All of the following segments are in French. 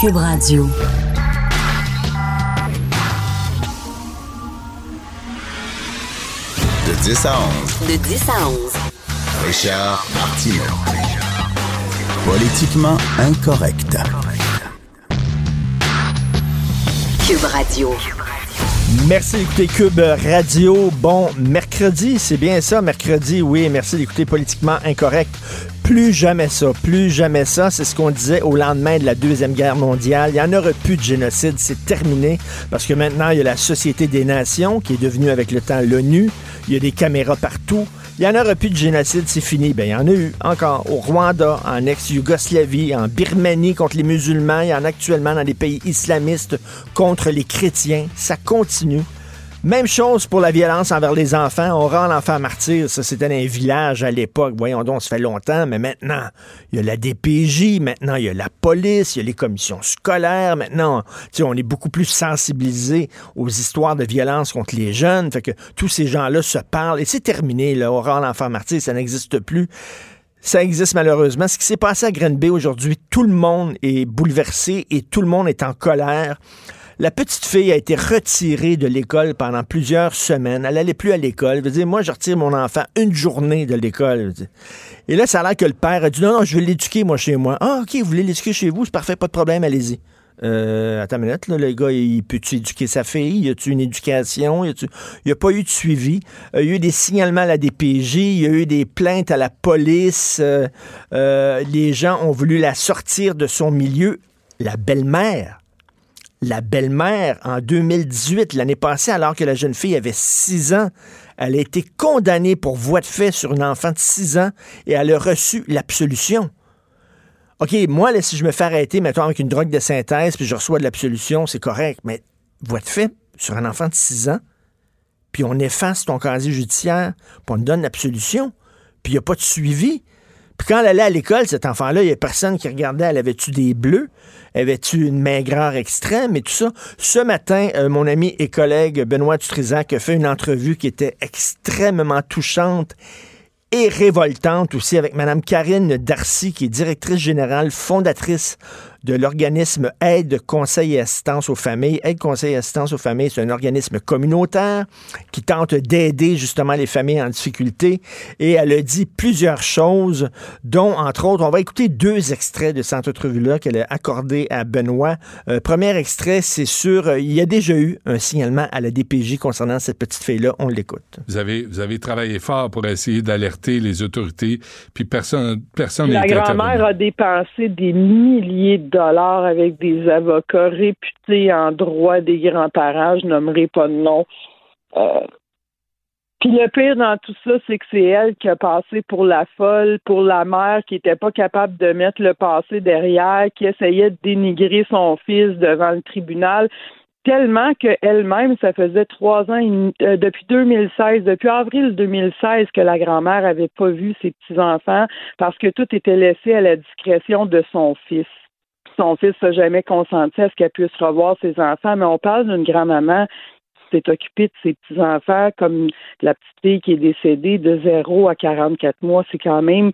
Cube Radio. De 10 à 11, De 10 à 11. Richard Martineau. Politiquement incorrect. Cube Radio. Merci d'écouter Cube Radio. Bon, mercredi, c'est bien ça, mercredi, oui. Merci d'écouter Politiquement Incorrect. Plus jamais ça, plus jamais ça. C'est ce qu'on disait au lendemain de la Deuxième Guerre mondiale. Il n'y en aura plus de génocide, c'est terminé. Parce que maintenant, il y a la Société des Nations qui est devenue avec le temps l'ONU. Il y a des caméras partout. Il n'y en aura plus de génocide, c'est fini. Ben, il y en a eu encore au Rwanda, en ex-Yougoslavie, en Birmanie contre les musulmans. Il y en actuellement dans les pays islamistes contre les chrétiens. Ça continue. Même chose pour la violence envers les enfants. On rend l'enfant martyr. Ça, c'était un village à l'époque. Voyons donc, ça fait longtemps. Mais maintenant, il y a la DPJ. Maintenant, il y a la police. Il y a les commissions scolaires. Maintenant, on est beaucoup plus sensibilisé aux histoires de violence contre les jeunes. Fait que tous ces gens-là se parlent. Et c'est terminé, là. On rend l'enfant martyr. Ça n'existe plus. Ça existe malheureusement. Ce qui s'est passé à Green Bay aujourd'hui, tout le monde est bouleversé et tout le monde est en colère. La petite fille a été retirée de l'école pendant plusieurs semaines. Elle n'allait plus à l'école. Je veux dire, moi, je retire mon enfant une journée de l'école. Et là, ça a l'air que le père a dit non, non, je vais l'éduquer, moi, chez moi. Ah, OK, vous voulez l'éduquer chez vous, c'est parfait, pas de problème, allez-y. Euh, attends une minute, là, le gars, il peut-tu éduquer sa fille? Y a-tu une éducation? Il n'y a pas eu de suivi? Euh, il y a eu des signalements à la DPJ, il y a eu des plaintes à la police. Euh, euh, les gens ont voulu la sortir de son milieu. La belle-mère la belle-mère en 2018, l'année passée, alors que la jeune fille avait 6 ans. Elle a été condamnée pour voie de fait sur une enfant de 6 ans et elle a reçu l'absolution. OK, moi, si je me fais arrêter, mettons, avec une drogue de synthèse, puis je reçois de l'absolution, c'est correct, mais voie de fait sur un enfant de 6 ans, puis on efface ton casier judiciaire, puis on te donne l'absolution, puis il n'y a pas de suivi. Puis quand elle allait à l'école, cet enfant-là, il n'y a personne qui regardait, elle avait-tu des bleus? Avait-tu une maigreur extrême et tout ça? Ce matin, euh, mon ami et collègue Benoît Dutrisac a fait une entrevue qui était extrêmement touchante et révoltante aussi avec Mme Karine Darcy, qui est directrice générale, fondatrice de l'organisme Aide, Conseil et Assistance aux familles. Aide, Conseil et Assistance aux familles, c'est un organisme communautaire qui tente d'aider justement les familles en difficulté. Et elle a dit plusieurs choses, dont, entre autres, on va écouter deux extraits de cette entrevue-là qu'elle a accordé à Benoît. Euh, premier extrait, c'est sur, euh, il y a déjà eu un signalement à la DPJ concernant cette petite fille-là. On l'écoute. Vous avez, vous avez travaillé fort pour essayer d'alerter les autorités, puis personne personne La n'est grand-mère intervenu. a dépensé des milliers de avec des avocats réputés en droit des grands-parents, je nommerai pas de nom. Euh, Puis le pire dans tout ça, c'est que c'est elle qui a passé pour la folle, pour la mère qui était pas capable de mettre le passé derrière, qui essayait de dénigrer son fils devant le tribunal tellement qu'elle-même, ça faisait trois ans, euh, depuis 2016, depuis avril 2016, que la grand-mère avait pas vu ses petits-enfants parce que tout était laissé à la discrétion de son fils. Son fils n'a jamais consenti à ce qu'elle puisse revoir ses enfants, mais on parle d'une grand-maman qui s'est occupée de ses petits-enfants comme la petite fille qui est décédée de 0 à 44 mois. C'est quand même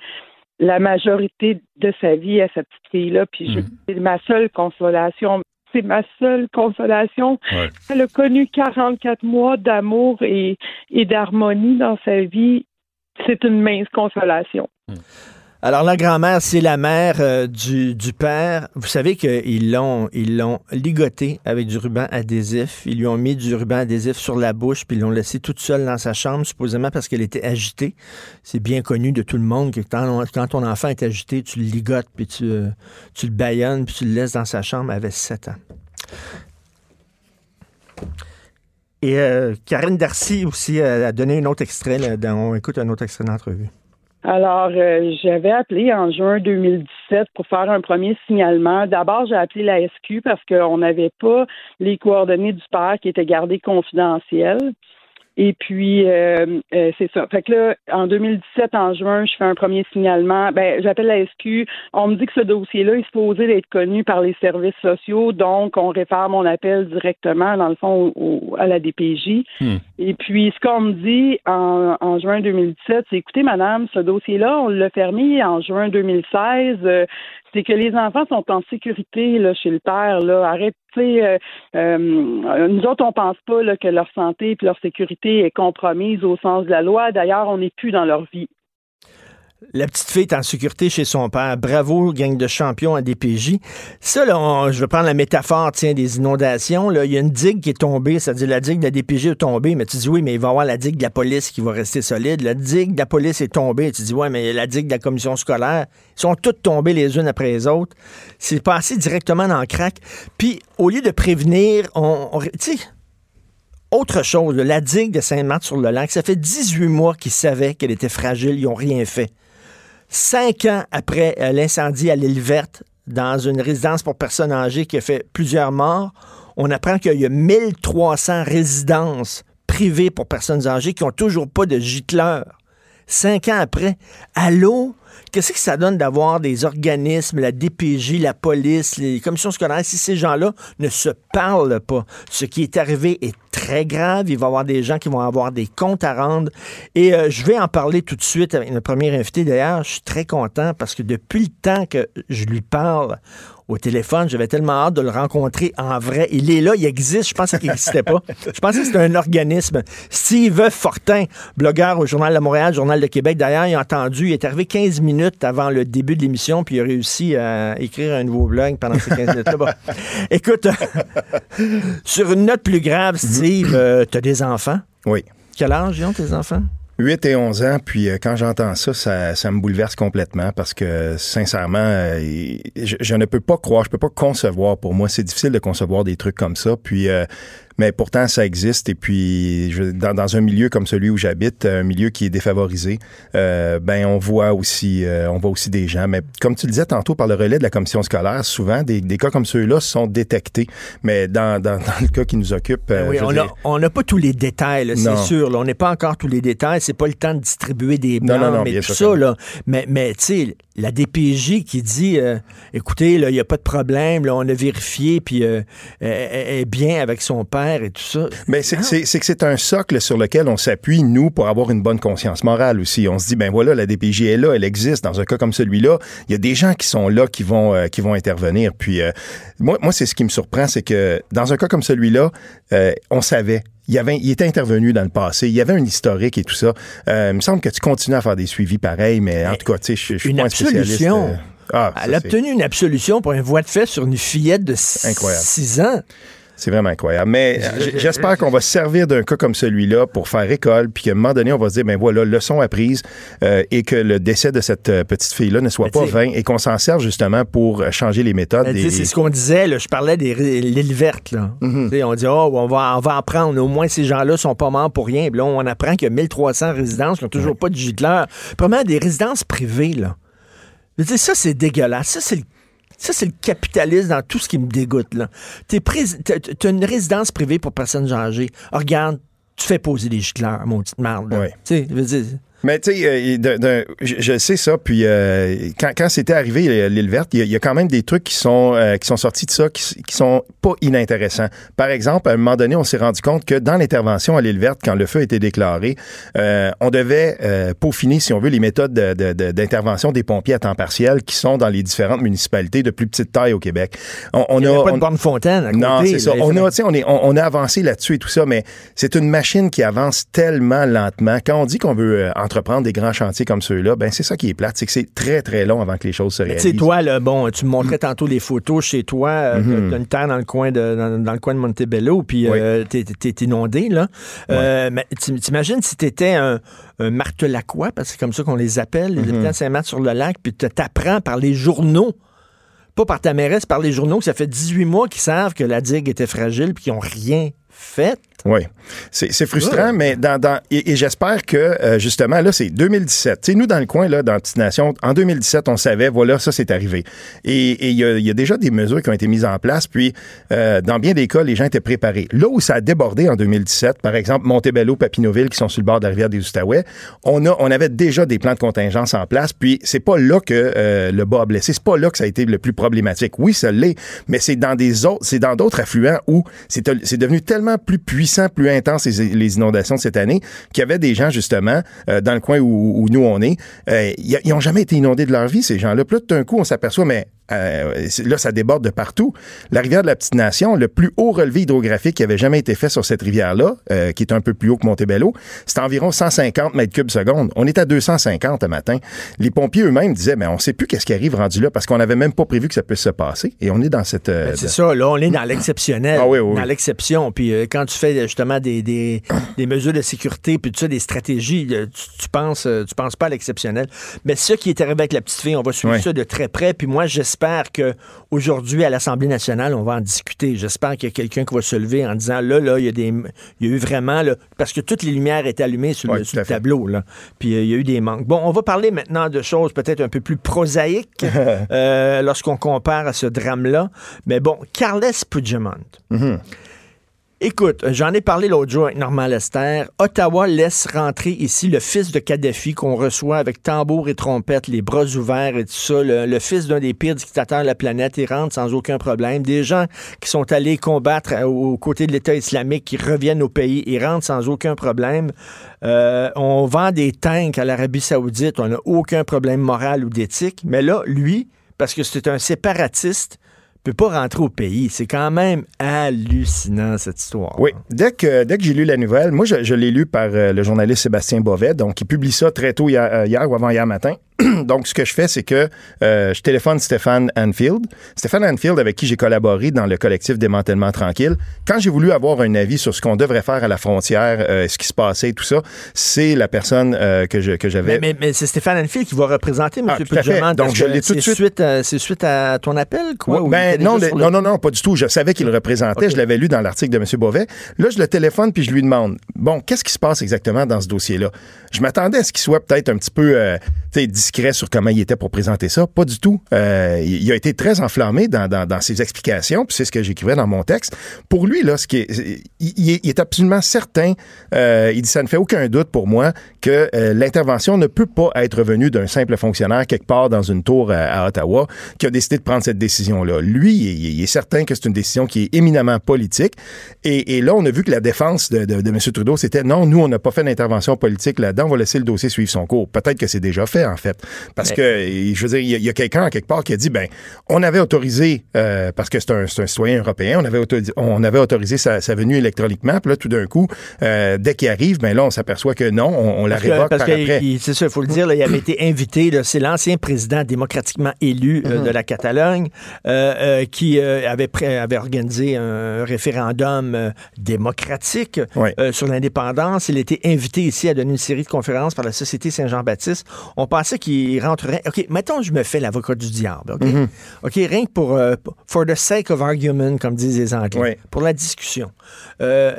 la majorité de sa vie à cette petite fille-là. Puis je- c'est ma seule consolation. C'est ma seule consolation. Ouais. Elle a connu 44 mois d'amour et, et d'harmonie dans sa vie. C'est une mince consolation. Alors, la grand-mère, c'est la mère euh, du, père. Vous savez qu'ils l'ont, ils l'ont ligoté avec du ruban adhésif. Ils lui ont mis du ruban adhésif sur la bouche, puis ils l'ont laissée toute seule dans sa chambre, supposément parce qu'elle était agitée. C'est bien connu de tout le monde que quand, ton enfant est agité, tu le ligotes, puis tu, euh, tu le baillonnes, puis tu le laisses dans sa chambre. Elle avait 7 ans. Et euh, Karine Darcy aussi euh, a donné un autre extrait. On écoute un autre extrait d'entrevue. Alors, euh, j'avais appelé en juin 2017 pour faire un premier signalement. D'abord, j'ai appelé la SQ parce qu'on n'avait pas les coordonnées du père qui étaient gardées confidentielles. Et puis, euh, euh, c'est ça. Fait que là, en 2017, en juin, je fais un premier signalement. Ben, j'appelle la SQ. On me dit que ce dossier-là est supposé d'être connu par les services sociaux, donc on réfère mon appel directement, dans le fond, au- à la DPJ. Hmm. Et puis, ce qu'on me dit en, en juin 2017, c'est écoutez, madame, ce dossier-là, on l'a fermé en juin 2016. euh, c'est que les enfants sont en sécurité là, chez le père. Là. Arrête, tu sais, euh, euh, nous autres, on pense pas là, que leur santé et leur sécurité est compromise au sens de la loi. D'ailleurs, on n'est plus dans leur vie. La petite fille est en sécurité chez son père. Bravo, gang de champions à DPJ. Ça, là, je vais prendre la métaphore, tiens, des inondations. Là. Il y a une digue qui est tombée, c'est-à-dire la digue de la DPJ est tombée, mais tu dis oui, mais il va y avoir la digue de la police qui va rester solide. La digue de la police est tombée. Tu dis ouais, mais la digue de la commission scolaire, ils sont toutes tombées les unes après les autres. C'est passé directement dans le crack. Puis, au lieu de prévenir, on, on- tu autre chose, la digue de Saint-Marthe-sur-le-Lac, ça fait 18 mois qu'ils savaient qu'elle était fragile, ils n'ont rien fait. Cinq ans après euh, l'incendie à l'île verte, dans une résidence pour personnes âgées qui a fait plusieurs morts, on apprend qu'il y a 1300 résidences privées pour personnes âgées qui n'ont toujours pas de gicleur. Cinq ans après, allô? Qu'est-ce que ça donne d'avoir des organismes, la DPJ, la police, les commissions scolaires, si ces gens-là ne se parlent pas? Ce qui est arrivé est très grave. Il va y avoir des gens qui vont avoir des comptes à rendre. Et euh, je vais en parler tout de suite avec notre premier invité. D'ailleurs, je suis très content parce que depuis le temps que je lui parle au téléphone, j'avais tellement hâte de le rencontrer en vrai. Il est là, il existe. Je pensais qu'il n'existait pas. Je pensais que c'était un organisme. Steve Fortin, blogueur au Journal de Montréal, Journal de Québec. D'ailleurs, il a entendu, il est arrivé 15 minutes avant le début de l'émission, puis il a réussi à écrire un nouveau blog pendant ces 15 minutes-là. Bon. Écoute, sur une note plus grave, Steve, euh, t'as des enfants? Oui. Quel âge ils ont, tes enfants? 8 et 11 ans, puis euh, quand j'entends ça, ça, me bouleverse complètement parce que, sincèrement, euh, je, je ne peux pas croire, je peux pas concevoir. Pour moi, c'est difficile de concevoir des trucs comme ça. Puis, euh, mais pourtant, ça existe. Et puis, je, dans, dans un milieu comme celui où j'habite, un milieu qui est défavorisé, euh, ben on voit aussi, euh, on voit aussi des gens. Mais comme tu le disais tantôt par le relais de la commission scolaire, souvent des, des cas comme ceux-là sont détectés. Mais dans, dans, dans le cas qui nous occupe, euh, oui, je on n'a pas tous les détails, c'est Non. sûr. là. on n'est pas encore tous les détails. C'est pas le temps de distribuer des Non, blancs, non, non, mais bien tout ça. Là, mais, mais tu sais, la DPJ qui dit, euh, écoutez, il n'y a pas de problème, on a vérifié, puis euh, elle, est bien avec son père et tout ça. Ben, c'est, que c'est un socle sur lequel on s'appuie, nous, pour avoir une bonne conscience morale aussi. On se dit, ben voilà, la DPJ est là, elle existe. Dans un cas comme celui-là, il y a des gens qui sont là, qui vont, euh, qui vont intervenir. Puis, moi, moi, c'est ce qui me surprend, c'est que dans un cas comme celui-là, on savait. Il, y avait, il était intervenu dans le passé. Il y avait un historique et tout ça. Euh, il me semble que tu continues à faire des suivis pareils, mais en tout cas, tu sais, je, je suis pas un spécialiste. absolution. euh, ah, ça, Elle a obtenu une absolution pour un voie de fait sur une fillette de Incroyable. 6 ans. C'est vraiment incroyable. Mais euh, j'espère qu'on va se servir d'un cas comme celui-là pour faire école, puis qu'à un moment donné, on va se dire, ben voilà, leçon apprise, euh, et que le décès de cette euh, petite fille-là ne soit Mais pas vain, et qu'on s'en serve justement pour changer les méthodes. Ben, tu des- sais, C'est ce qu'on disait, là, je parlais des l'île verte. Là. Mm-hmm. On dit, oh, on, va, on va en prendre, au moins ces gens-là sont pas morts pour rien. Puis là, on apprend qu'il y a 1300 résidences qui n'ont toujours pas de gicleur. Premièrement, des résidences privées. Là. Je veux dire, ça, c'est dégueulasse. Ça, c'est le ça, c'est le capitalisme dans tout ce qui me dégoûte. là. T'es t'as une résidence privée pour personnes âgées. Regarde, tu fais poser des gicleurs, mon petite marde. Ouais. Tu sais, je veux dire, Mais tu sais, euh, je, je sais ça. Puis euh, quand, quand c'était arrivé euh, l'île verte, il y, a- y a quand même des trucs qui sont euh, qui sont sortis de ça, qui, qui sont pas inintéressants. Par exemple, à un moment donné, on s'est rendu compte que dans l'intervention à l'île verte, quand le feu a été déclaré, euh, on devait euh, peaufiner, si on veut, les méthodes de- de- de- d'intervention des pompiers à temps partiel qui sont dans les différentes municipalités de plus petite taille au Québec. On, on il n'y a, pas on- de borne fontaine à côté. non, c'est ça. On a, on, est, on, on a avancé là-dessus et tout ça, mais c'est une machine qui avance tellement lentement. Quand on dit qu'on veut euh, entreprendre des grands chantiers comme ceux-là, ben c'est ça qui est plate, c'est que c'est très très long avant que les choses se Mais réalisent. Tu sais, toi, là, bon, tu me montrais tantôt les photos chez toi. euh, Mhm. T'as une terre dans le coin de, dans, dans le coin de Montebello, puis euh, t'es, t'es- inondé, là. Euh, mais tu- t'imagines si t'étais un, un martelaquois, parce que c'est comme ça qu'on les appelle, les habitants de Saint-Marc-sur-le-Lac, puis tu t'apprends par les journaux, pas par ta mairesse, par les journaux, que ça fait 18 mois qu'ils savent que la digue était fragile, puis qu'ils n'ont rien fait. Oui, c'est frustrant, mais dans, dans et, et j'espère que euh, justement là c'est 2017. Tu sais, nous dans le coin là, dans Petite Nation, en 2017, on savait voilà ça c'est arrivé. Et il y a, il y a déjà des mesures qui ont été mises en place. Puis euh, dans bien des cas, les gens étaient préparés. Là où ça a débordé en 2017, par exemple Montebello, Papineauville, qui sont sur le bord de la rivière des Outaouais, on a on avait déjà des plans de contingence en place. Puis c'est pas là que euh, le bas a blessé. C'est pas là que ça a été le plus problématique. Oui, ça l'est, mais c'est dans des autres, c'est dans d'autres affluents où c'est devenu tellement plus puissant plus intense les, inondations de cette année, qu'il y avait des gens, justement, euh, dans le coin où, nous on est, euh, ils n'ont jamais été inondés de leur vie, ces gens-là. Puis tout d'un coup, on s'aperçoit, mais euh, là, ça déborde de partout. La rivière de la Petite Nation, le plus haut relevé hydrographique qui avait jamais été fait sur cette rivière-là, euh, qui est un peu plus haut que Montebello, c'est environ 150 mètres cubes seconde. On est à 250 un matin. Les pompiers eux-mêmes disaient, mais on sait plus qu'est-ce qui arrive rendu là parce qu'on n'avait même pas prévu que ça puisse se passer. Et on est dans cette. Euh, Ben, c'est ça, là, on est dans l'exceptionnel. Ah oui, oui, Dans oui. l'exception. Puis euh, quand tu fais justement des, des, des mesures de sécurité, puis tout ça, des stratégies, euh, tu, tu penses euh, tu penses pas à l'exceptionnel. Mais ce qui est arrivé avec la petite fille, on va suivre ça de très près. Puis moi, j'espère que aujourd'hui à l'Assemblée nationale, on va en discuter. J'espère qu'il y a quelqu'un qui va se lever en disant là, là, il y a des, il y a eu vraiment là, parce que toutes les lumières étaient allumées sur, le, sur tableau là. Puis euh, il y a eu des manques. Bon, on va parler maintenant de choses peut-être un peu plus prosaïques euh, lorsqu'on compare à ce drame-là. Mais bon, Carles Puigdemont. Écoute, j'en ai parlé l'autre jour avec Normand Lester. Ottawa laisse rentrer ici le fils de Kadhafi qu'on reçoit avec tambour et trompette, les bras ouverts et tout ça. Le, fils d'un des pires dictateurs de la planète, il rentre sans aucun problème. Des gens qui sont allés combattre euh, aux côtés de l'État islamique, qui reviennent au pays, ils rentrent sans aucun problème. Euh, on vend des tanks à l'Arabie saoudite, on n'a aucun problème moral ou d'éthique. Mais là, lui, parce que c'est un séparatiste, peut pas rentrer au pays. C'est quand même hallucinant, cette histoire. Oui, dès que, dès que j'ai lu la nouvelle, moi, je, l'ai lu par euh, le journaliste Sébastien Bovet, donc il publie ça très tôt hier, euh, hier ou avant-hier matin. donc, ce que je fais, c'est que euh, je téléphone Stéphane Anfield. Stéphane Anfield, avec qui j'ai collaboré dans le collectif Démantèlement Tranquille. Quand j'ai voulu avoir un avis sur ce qu'on devrait faire à la frontière, euh, ce qui se passait et tout ça, c'est la personne euh, que je- que Mais, j'avais. mais- mais c'est Stéphane Anfield qui va représenter M. Ah. Puigdemont. Donc, je l'ai tout de suite. C'est suite à ton appel, quoi? Ben, non, le- non, non, non, pas du tout. Je savais qu'il le représentait. Je l'avais lu dans l'article de M. Beauvais. Là, je le téléphone puis je lui demande Bon, qu'est-ce qui se passe exactement dans ce dossier-là? Je m'attendais à ce qu'il soit peut-être un petit peu euh, discret sur comment il était pour présenter ça. Pas du tout. Euh, il a été très enflammé dans, ses explications, puis c'est ce que j'écrivais dans mon texte. Pour lui, là, ce qui est, il, est, absolument certain, euh, il dit ça ne fait aucun doute pour moi que l'intervention ne peut pas être venue d'un simple fonctionnaire quelque part dans une tour à, Ottawa qui a décidé de prendre cette décision-là. Lui, il, est certain que c'est une décision qui est éminemment politique. Et, là, on a vu que la défense de M. Trudeau, c'était non, nous, on n'a pas fait d'intervention politique là-dedans, on va laisser le dossier suivre son cours. Peut-être que c'est déjà fait, en fait. Parce Mais- que, je veux dire, il y a, quelqu'un, quelque part, qui a dit, ben, on avait autorisé, euh, parce que c'est un, citoyen européen, on avait, autorisé, on avait autorisé sa, sa venue électroniquement, puis là, tout d'un coup, euh, dès qu'il arrive, ben là, on s'aperçoit que non, on, on la Parce que- révoque parce par que après. il- c'est ça, il faut le dire, là, il avait été invité, c'est l'ancien président démocratiquement élu euh, de la Catalogne qui avait, pré- avait organisé un référendum démocratique sur l'indépendance. Il était invité ici à donner une série de conférences par la Société Saint-Jean-Baptiste. On pensait qu'il rentrerait. OK, mettons je me fais l'avocat du diable. OK, Mhm. OK, rien que pour euh, for the sake of argument, comme disent les Anglais, Ouais. pour la discussion. Euh,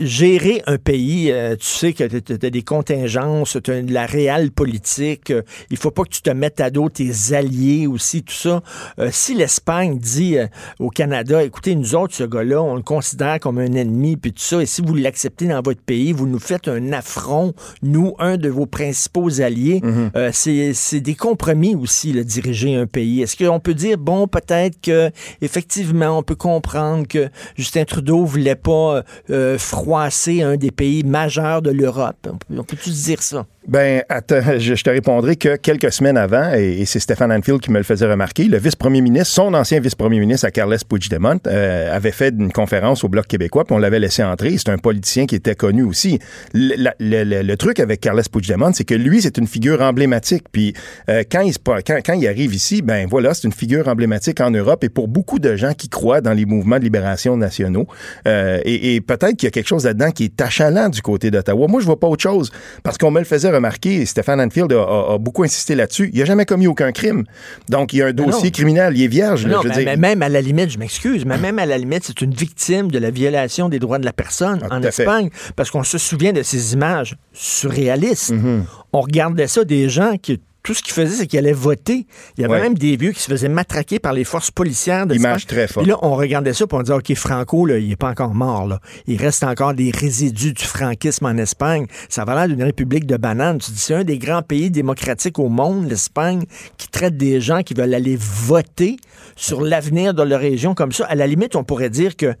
gérer un pays, euh, tu sais que tu as des contingences, tu as de la réelle politique, il faut pas que tu te mettes à dos tes alliés aussi, tout ça. Si l'Espagne dit au Canada, écoutez, nous autres, ce gars-là, on le considère comme un ennemi, puis tout ça, et si vous l'acceptez dans votre pays, vous nous faites un affront, nous, un de vos principaux alliés, euh, c'est c'est des compromis aussi, là, diriger un pays. Est-ce qu'on peut dire, bon, peut-être que effectivement, on peut comprendre que Justin Trudeau voulait pas euh, froisser un des pays majeurs de l'Europe? On peut- On peut-tu dire ça? Ben, je, te répondrai que quelques semaines avant, et, c'est Stéphane Anfield qui me le faisait remarquer, le vice-premier ministre, son ancien vice-premier ministre à Carles Puigdemont, euh, avait fait une conférence au Bloc québécois, puis on l'avait laissé entrer. C'est un politicien qui était connu aussi. Le, le- le- truc avec Carles Puigdemont, c'est que lui, c'est une figure emblématique. Puis euh, quand, il se, quand, quand il arrive ici, ben voilà, c'est une figure emblématique en Europe et pour beaucoup de gens qui croient dans les mouvements de libération nationaux. Euh, et et peut-être qu'il y a quelque chose là-dedans qui est achalant du côté d'Ottawa. Moi, je vois pas autre chose parce qu'on me le faisait remarqué, et Stéphane Anfield a, a- a beaucoup insisté là-dessus, il n'a jamais commis aucun crime. Donc, il y a un non. dossier criminel, il est vierge. là, Non, je veux mais, dire. mais même à la limite, je m'excuse, mais même à la limite, c'est une victime de la violation des droits de la personne Ah, en fait. Espagne, parce qu'on se souvient de ces images surréalistes. Mhm. On regardait ça des gens qui tout ce qu'ils faisaient, c'est qu'ils allaient voter. Il y avait Ouais. même des vieux qui se faisaient matraquer par les forces policières de Image très forte. Puis là, on regardait ça, puis on disait, OK, Franco, là, il est pas encore mort. Là. Il reste encore des résidus du franquisme en Espagne. Ça va l'air d'une république de bananes. Tu dis, c'est un des grands pays démocratiques au monde, l'Espagne, qui traite des gens qui veulent aller voter sur l'avenir de leur région comme ça. À la limite, on pourrait dire que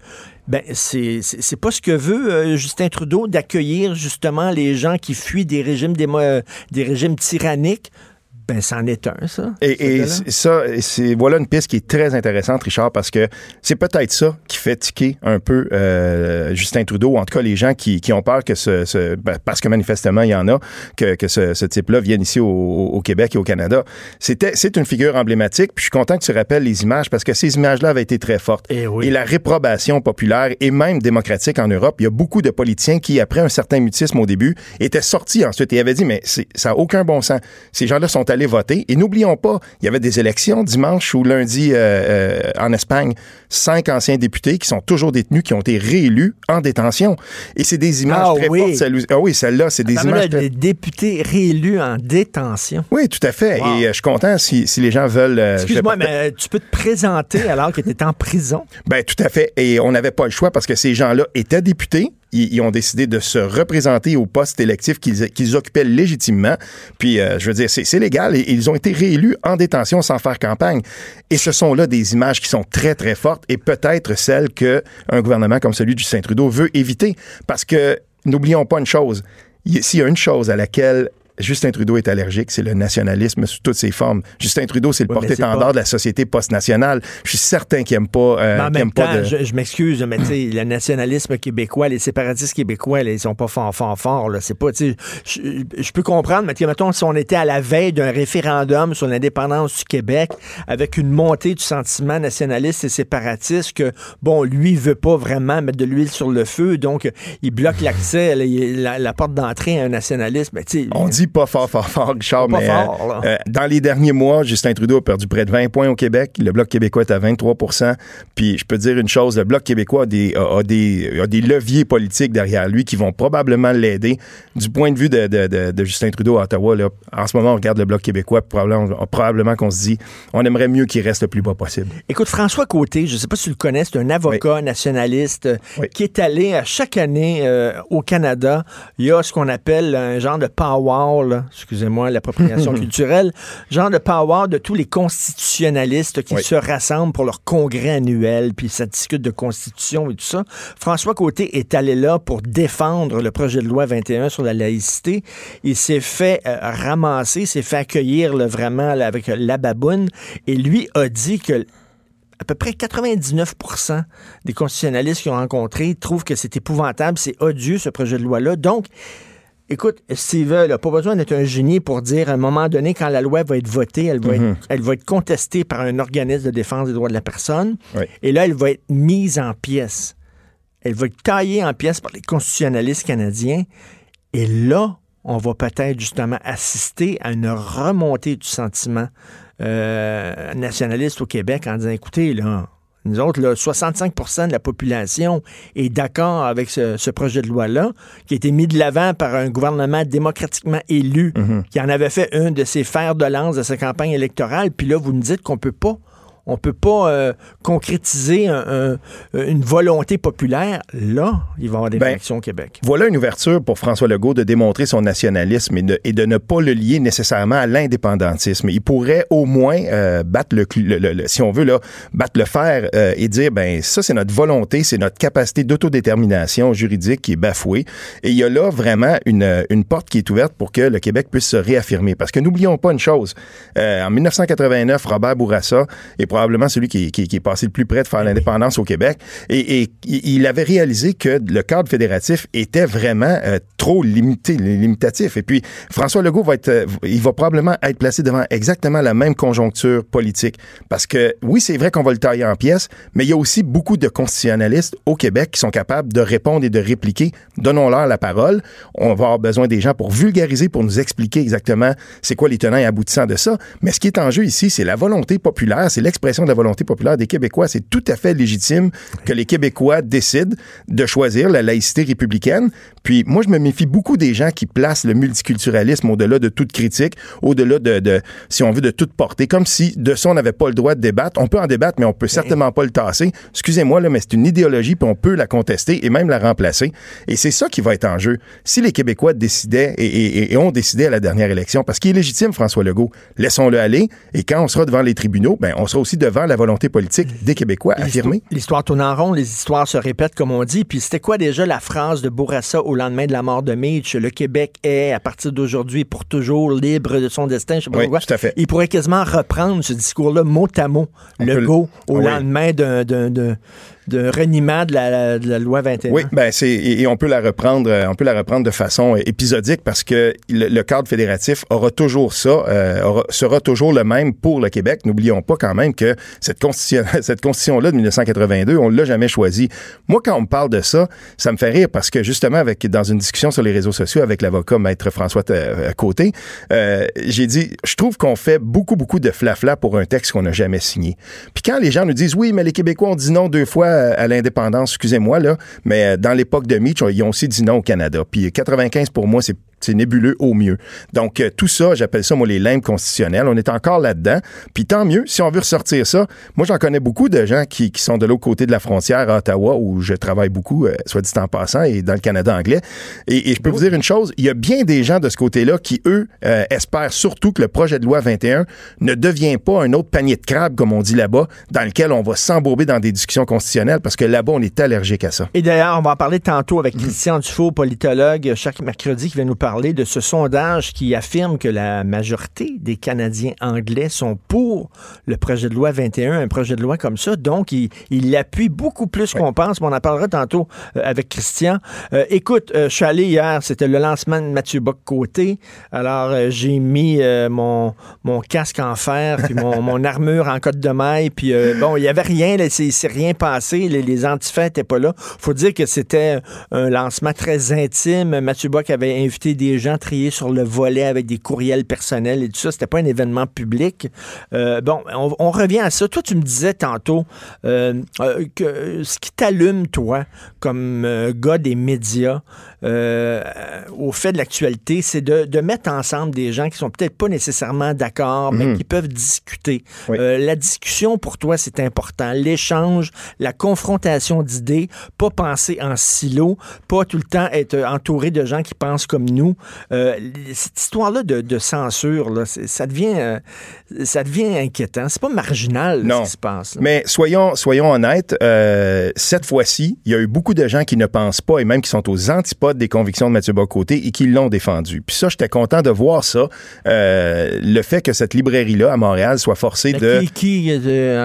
ben, c'est c'est- c'est pas ce que veut euh, Justin Trudeau d'accueillir justement les gens qui fuient des régimes, euh, des régimes tyranniques. Ben, c'en est un, ça. Et, et ça, et c'est voilà une piste qui est très intéressante, Richard, parce que c'est peut-être ça qui fait tiquer un peu euh, Justin Trudeau, ou en tout cas les gens qui, qui ont peur que ce, ce- ben, parce que manifestement il y en a, que, que ce, ce type-là vienne ici au, au Québec et au Canada. C'était, c'est une figure emblématique. Puis je suis content que tu rappelles les images parce que ces images-là avaient été très fortes. Eh oui. Et la réprobation populaire et même démocratique en Europe, il y a beaucoup de politiciens qui, après un certain mutisme au début, étaient sortis ensuite et avaient dit mais ça n'a aucun bon sens. Ces gens-là sont allés voter. Et n'oublions pas, il y avait des élections dimanche ou lundi euh, euh, en Espagne, cinq anciens députés qui sont toujours détenus, qui ont été réélus en détention. Et c'est des images Ah très oui. fortes. celle- Ah oui, celle-là, c'est des images là, très des députés réélus en détention. oui, tout à fait. Wow. Et euh, je suis content si, si les gens veulent. euh, Excuse-moi, mais euh, tu peux te présenter alors que tu es en prison? Ben, tout à fait. Et on n'avait pas le choix parce que ces gens-là étaient députés. Ils, ont décidé de se représenter au poste électif qu'ils qu'ils occupaient légitimement. Puis, euh, je veux dire, c'est c'est légal. Et ils ont été réélus en détention sans faire campagne. Et ce sont là des images qui sont très, très fortes et peut-être celles que un gouvernement comme celui du Saint-Trudeau veut éviter. Parce que, n'oublions pas une chose. Il- S'il y a une chose à laquelle Justin Trudeau est allergique, c'est le nationalisme sous toutes ses formes. Justin Trudeau, c'est le Oui, porte-étendard pas- de la société post-nationale. Je suis certain qu'il n'aime pas, euh, Mais en qu'il même pas de... je, je m'excuse, mais tu sais, le nationalisme québécois, les séparatistes québécois, là, ils sont pas. Là. C'est pas, tu sais, je, je peux comprendre, mais tu sais, mettons, si on était à la veille d'un référendum sur l'indépendance du Québec, avec une montée du sentiment nationaliste et séparatiste, que, bon, lui, il veut pas vraiment mettre de l'huile sur le feu, donc il bloque l'accès, la, la porte d'entrée à un nationalisme. Mais, tu sais, On dit pas fort, fort, fort, Richard, Pas mais fort, euh, euh, dans les derniers mois, Justin Trudeau a perdu près de 20 points au Québec. Le Bloc québécois est à 23% Puis je peux te dire une chose, le Bloc québécois a des, a, a des, a des leviers politiques derrière lui qui vont probablement l'aider. Du point de vue de, de- de- de Justin Trudeau à Ottawa, là, en ce moment, on regarde le Bloc québécois, probablement, probablement qu'on se dit, on aimerait mieux qu'il reste le plus bas possible. Écoute, François Côté, je ne sais pas si tu le connais, c'est un avocat nationaliste euh, Oui. qui est allé à chaque année euh, au Canada. Il y a ce qu'on appelle un genre de power, excusez-moi, l'appropriation culturelle, genre de power de tous les constitutionnalistes qui Oui. se rassemblent pour leur congrès annuel, puis ça discute de constitution et tout ça. François Côté est allé là pour défendre le projet de loi 21 sur la laïcité. Il s'est fait euh, ramasser, s'est fait accueillir là, vraiment là, avec euh, la baboune, et lui a dit que à peu près 99% des constitutionnalistes qu'ils ont rencontrés trouvent que c'est épouvantable, c'est odieux ce projet de loi-là. Donc, écoute, Steve, n'a pas besoin d'être un génie pour dire à un moment donné, quand la loi va être votée, elle va, être, elle va être contestée par un organisme de défense des droits de la personne. Oui. Et là, elle va être mise en pièces. Elle va être taillée en pièces par les constitutionnalistes canadiens. Et là, on va peut-être justement assister à une remontée du sentiment euh, nationaliste au Québec en disant, écoutez, là, nous autres, là, 65% de la population est d'accord avec ce, ce projet de loi-là, qui a été mis de l'avant par un gouvernement démocratiquement élu, qui en avait fait un de ses fers de lance de sa campagne électorale. Puis là, vous nous dites qu'on peut pas on peut pas euh, concrétiser un- un- une volonté populaire. Là, il va y avoir des Ben, réactions au Québec. Voilà une ouverture pour François Legault de démontrer son nationalisme et de, et de ne pas le lier nécessairement à l'indépendantisme. Il pourrait au moins euh, battre le, cl- le- le- le- si on veut là, battre le fer euh, et dire ben ça c'est notre volonté, c'est notre capacité d'autodétermination juridique qui est bafouée. Et il y a là vraiment une, une porte qui est ouverte pour que le Québec puisse se réaffirmer. Parce que n'oublions pas une chose, en 1989, Robert Bourassa est probablement celui qui, qui- qui est passé le plus près de faire l'indépendance au Québec. Et, et il avait réalisé que le cadre fédératif était vraiment euh, trop limité, limitatif. Et puis, François Legault va être, euh, il va probablement être placé devant exactement la même conjoncture politique. Parce que, oui, c'est vrai qu'on va le tailler en pièces, mais il y a aussi beaucoup de constitutionnalistes au Québec qui sont capables de répondre et de répliquer. Donnons-leur la parole. On va avoir besoin des gens pour vulgariser, pour nous expliquer exactement c'est quoi les tenants et aboutissants de ça. Mais ce qui est en jeu ici, c'est la volonté populaire, c'est l'expression de la volonté populaire des Québécois. C'est tout à fait légitime que les Québécois décident de choisir la laïcité républicaine. Puis moi, je me méfie beaucoup des gens qui placent le multiculturalisme au-delà de toute critique, au-delà de, de, si on veut, de toute portée, comme si de ça, on n'avait pas le droit de débattre. On peut en débattre, mais on peut certainement pas le tasser. Excusez-moi, là, mais c'est une idéologie, puis on peut la contester et même la remplacer. Et c'est ça qui va être en jeu. Si les Québécois décidaient et, et- et ont décidé à la dernière élection, parce qu'il est légitime, François Legault, laissons-le aller. Et quand on sera devant les tribunaux, ben, on sera aussi devant la volonté politique des Québécois affirmée. L'histoire tourne en rond, les histoires se répètent, comme on dit. Puis c'était quoi déjà la phrase de Bourassa au lendemain de la mort de Mitch? Le Québec est, à partir d'aujourd'hui, pour toujours libre de son destin. Je sais pas Oui, pourquoi. tout à fait. Il pourrait quasiment reprendre ce discours-là mot à mot, On le go, au oui. lendemain d'un- d'un reniement de la, de loi 21. Oui, ben c'est et, on peut la reprendre, euh, on peut la reprendre de façon euh, épisodique parce que le, cadre fédératif aura toujours ça, euh, sera toujours le même pour le Québec. N'oublions pas quand même que cette constitution, cette constitution-là de 1982, on l'a jamais choisie. Moi, quand on me parle de ça, ça me fait rire parce que justement, avec dans une discussion sur les réseaux sociaux avec l'avocat maître François euh, Côté, j'ai dit, je trouve qu'on fait beaucoup beaucoup de flafla pour un texte qu'on n'a jamais signé. Puis quand les gens nous disent, oui, mais les Québécois ont dit non deux fois à l'indépendance, excusez-moi là, mais euh, dans l'époque de Mitch, ils ont aussi dit non au Canada. Puis 95 pour moi, c'est c'est nébuleux au mieux. Donc, euh, tout ça, j'appelle ça, moi, les limbes constitutionnelles. On est encore là-dedans. Puis tant mieux, si on veut ressortir ça. Moi, j'en connais beaucoup de gens qui, qui sont de l'autre côté de la frontière, à Ottawa, où je travaille beaucoup, euh, soit dit en passant, et dans le Canada anglais. Et, je peux vous dire une chose, il y a bien des gens de ce côté-là qui, eux, euh, espèrent surtout que le projet de loi 21 ne devient pas un autre panier de crabes, comme on dit là-bas, dans lequel on va s'embourber dans des discussions constitutionnelles, parce que là-bas, on est allergique à ça. Et d'ailleurs, on va en parler tantôt avec Christian Dufault, politologue, chaque mercredi, qui va nous parler de ce sondage qui affirme que la majorité des Canadiens anglais sont pour le projet de loi 21, un projet de loi comme ça. Donc, il il l'appuie beaucoup plus qu'on pense. Mais on en parlera tantôt euh, avec Christian. Euh, écoute, euh, je suis allé hier, c'était le lancement de Mathieu Bock-Côté. Alors, euh, j'ai mis mon, mon casque en fer, puis mon, mon armure en cotte de maille, puis bon, il y avait rien, c'est c'est rien passé, les, les antifas n'étaient pas là. faut dire que c'était un lancement très intime. Mathieu Bock avait invité des gens triés sur le volet avec des courriels personnels et tout ça. C'était pas un événement public. Euh, bon, on, on revient à ça. Toi, tu me disais tantôt euh, euh, que ce qui t'allume, toi, comme gars des médias, au fait de l'actualité, c'est de, de mettre ensemble des gens qui sont peut-être pas nécessairement d'accord, mais qui peuvent discuter. Oui. La discussion, pour toi, c'est important. L'échange, la confrontation d'idées, pas penser en silo, pas tout le temps être entouré de gens qui pensent comme nous. Euh, cette histoire-là de, de censure, là, ça devient, euh, ça devient inquiétant. C'est pas marginal Non. ce qui se passe. là. Mais soyons, soyons honnêtes, euh, cette fois-ci, il y a eu beaucoup de gens qui ne pensent pas et même qui sont aux antipodes des convictions de Mathieu Bocoté et qui l'ont défendu. Puis ça, j'étais content de voir ça. Euh, le fait que cette librairie-là à Montréal soit forcée Mais de... Qui, qui,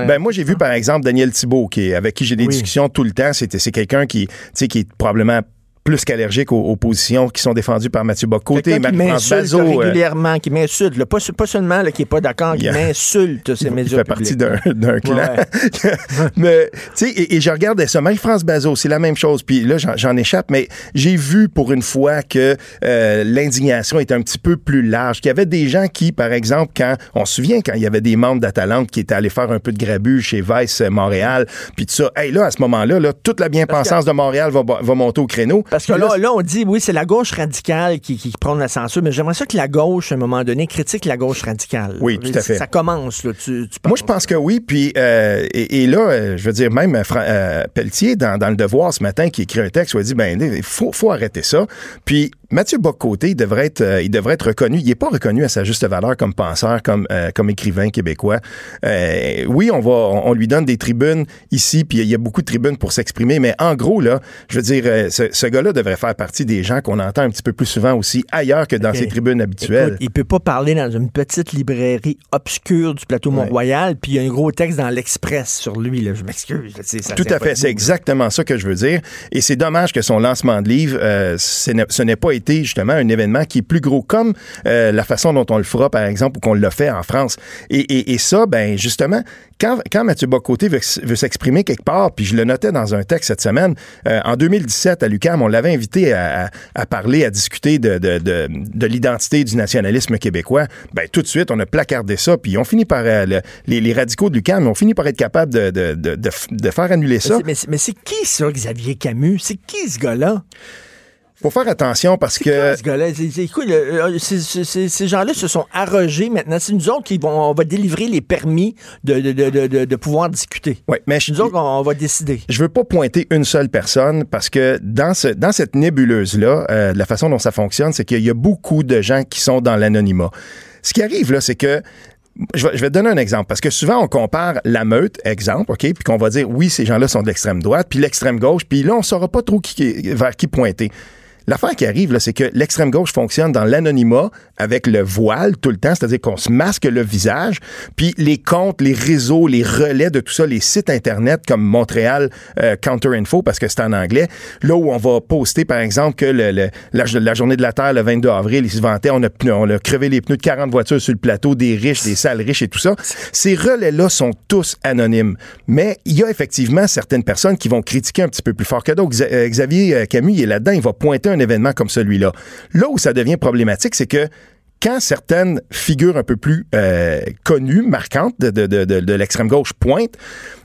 Ben moi j'ai vu par exemple Daniel Thibault qui avec qui j'ai des Oui. discussions tout le temps. C'est quelqu'un qui qui est probablement plus qu'allergique aux, aux positions qui sont défendues par Mathieu Bocoté, m'insulte Bazot. euh, régulièrement, qui m'insulte, pas, pas seulement là, qui est pas d'accord, qui Il y a- m'insulte ces il médias fait partie d'un clan. Ouais. mais, tu sais, et, et je regardais ça. Marie-France Bazot, c'est la même chose. Puis là, j'en- échappe, mais j'ai vu pour une fois que euh, l'indignation était un petit peu plus large. Qu'il y avait des gens qui, par exemple, quand, on se souvient quand il y avait des membres d'Atalante qui étaient allés faire un peu de grabuge chez Vice euh, Montréal, puis tout ça. Hey, là, à ce moment-là, là, toute la bien-pensance de Montréal va, va monter au créneau. Parce que là, là, on dit, oui, c'est la gauche radicale qui, qui prend la censure, mais j'aimerais ça que la gauche, à un moment donné, critique la gauche radicale. Oui, tout à fait. Ça commence, là. Tu, tu Moi, je pense que oui. Puis, euh, et, et là, euh, je veux dire, même euh, euh, Pelletier, dans, dans Le Devoir ce matin, qui écrit un texte, où il dit, ben, il faut, faut arrêter ça. Puis, Mathieu Bocoté, il devrait être, euh, il devrait être reconnu. Il n'est pas reconnu à sa juste valeur comme penseur, comme, euh, comme écrivain québécois. Euh, oui, on va, on, on lui donne des tribunes ici, puis il y a beaucoup de tribunes pour s'exprimer, mais en gros, là, je veux dire, ce, ce gars-là devrait faire partie des gens qu'on entend un petit peu plus souvent aussi ailleurs que dans ses tribunes habituelles. Écoute, il peut pas parler dans une petite librairie obscure du plateau Mont-Royal, puis il y a un gros texte dans l'Express sur lui. Là. Je m'excuse. Tout à fait, c'est exactement ça que je veux dire. Et c'est dommage que son lancement de livre, ce n'est- ce n'est pas été justement un événement qui est plus gros comme euh, la façon dont on le fera, par exemple, ou qu'on l'a fait en France. Et, et, et ça, ben justement, quand, quand Mathieu Bocoté veut, veut s'exprimer quelque part, puis je le notais dans un texte cette semaine, euh, en 2017 à l'UQAM, on l'avait invité à, à- à parler, à discuter de, de, de, de l'identité du nationalisme québécois. Ben tout de suite, on a placardé ça, puis on finit par euh, le- les, les radicaux de l'UQAM ont fini par être capables de, de, de, de, faire annuler ça. mais c'est qui ça, Xavier Camus? C'est qui ce gars-là? Faut faire attention parce que ce gars-là? Euh, ces gens-là se sont arrogés maintenant. C'est nous autres qui vont, on va délivrer les permis de, de, de, de, pouvoir discuter. ouais, mais je, Nous autres, on, va décider. je veux pas pointer une seule personne parce que dans ce dans cette nébuleuse là, la façon dont ça fonctionne, c'est qu'il y a beaucoup de gens qui sont dans l'anonymat. Ce qui arrive là, c'est que je vais, je vais te donner un exemple parce que souvent on compare la meute, exemple, ok, puis qu'on va dire oui ces gens-là sont de l'extrême droite, puis l'extrême gauche, puis là on saura pas trop qui, vers qui pointer. L'affaire qui arrive, là, c'est que l'extrême gauche fonctionne dans l'anonymat avec le voile tout le temps, c'est-à-dire qu'on se masque le visage, puis les comptes, les réseaux, les relais de tout ça, les sites Internet comme Montréal euh, Counter Info, parce que c'est en anglais, là où on va poster, par exemple, que le, le- la, journée de la Terre, le 22 avril, il se vantait, on a, on a crevé les pneus de 40 voitures sur le plateau, des riches, des salles riches et tout ça. Ces relais-là sont tous anonymes. Mais il y a effectivement certaines personnes qui vont critiquer un petit peu plus fort que d'autres. Euh, Xavier euh, Camus, est là-dedans, il va pointer un événement comme celui-là. Là où ça devient problématique, c'est que quand certaines figures un peu plus euh, connues, marquantes de, de, de, de, de l'extrême gauche pointent,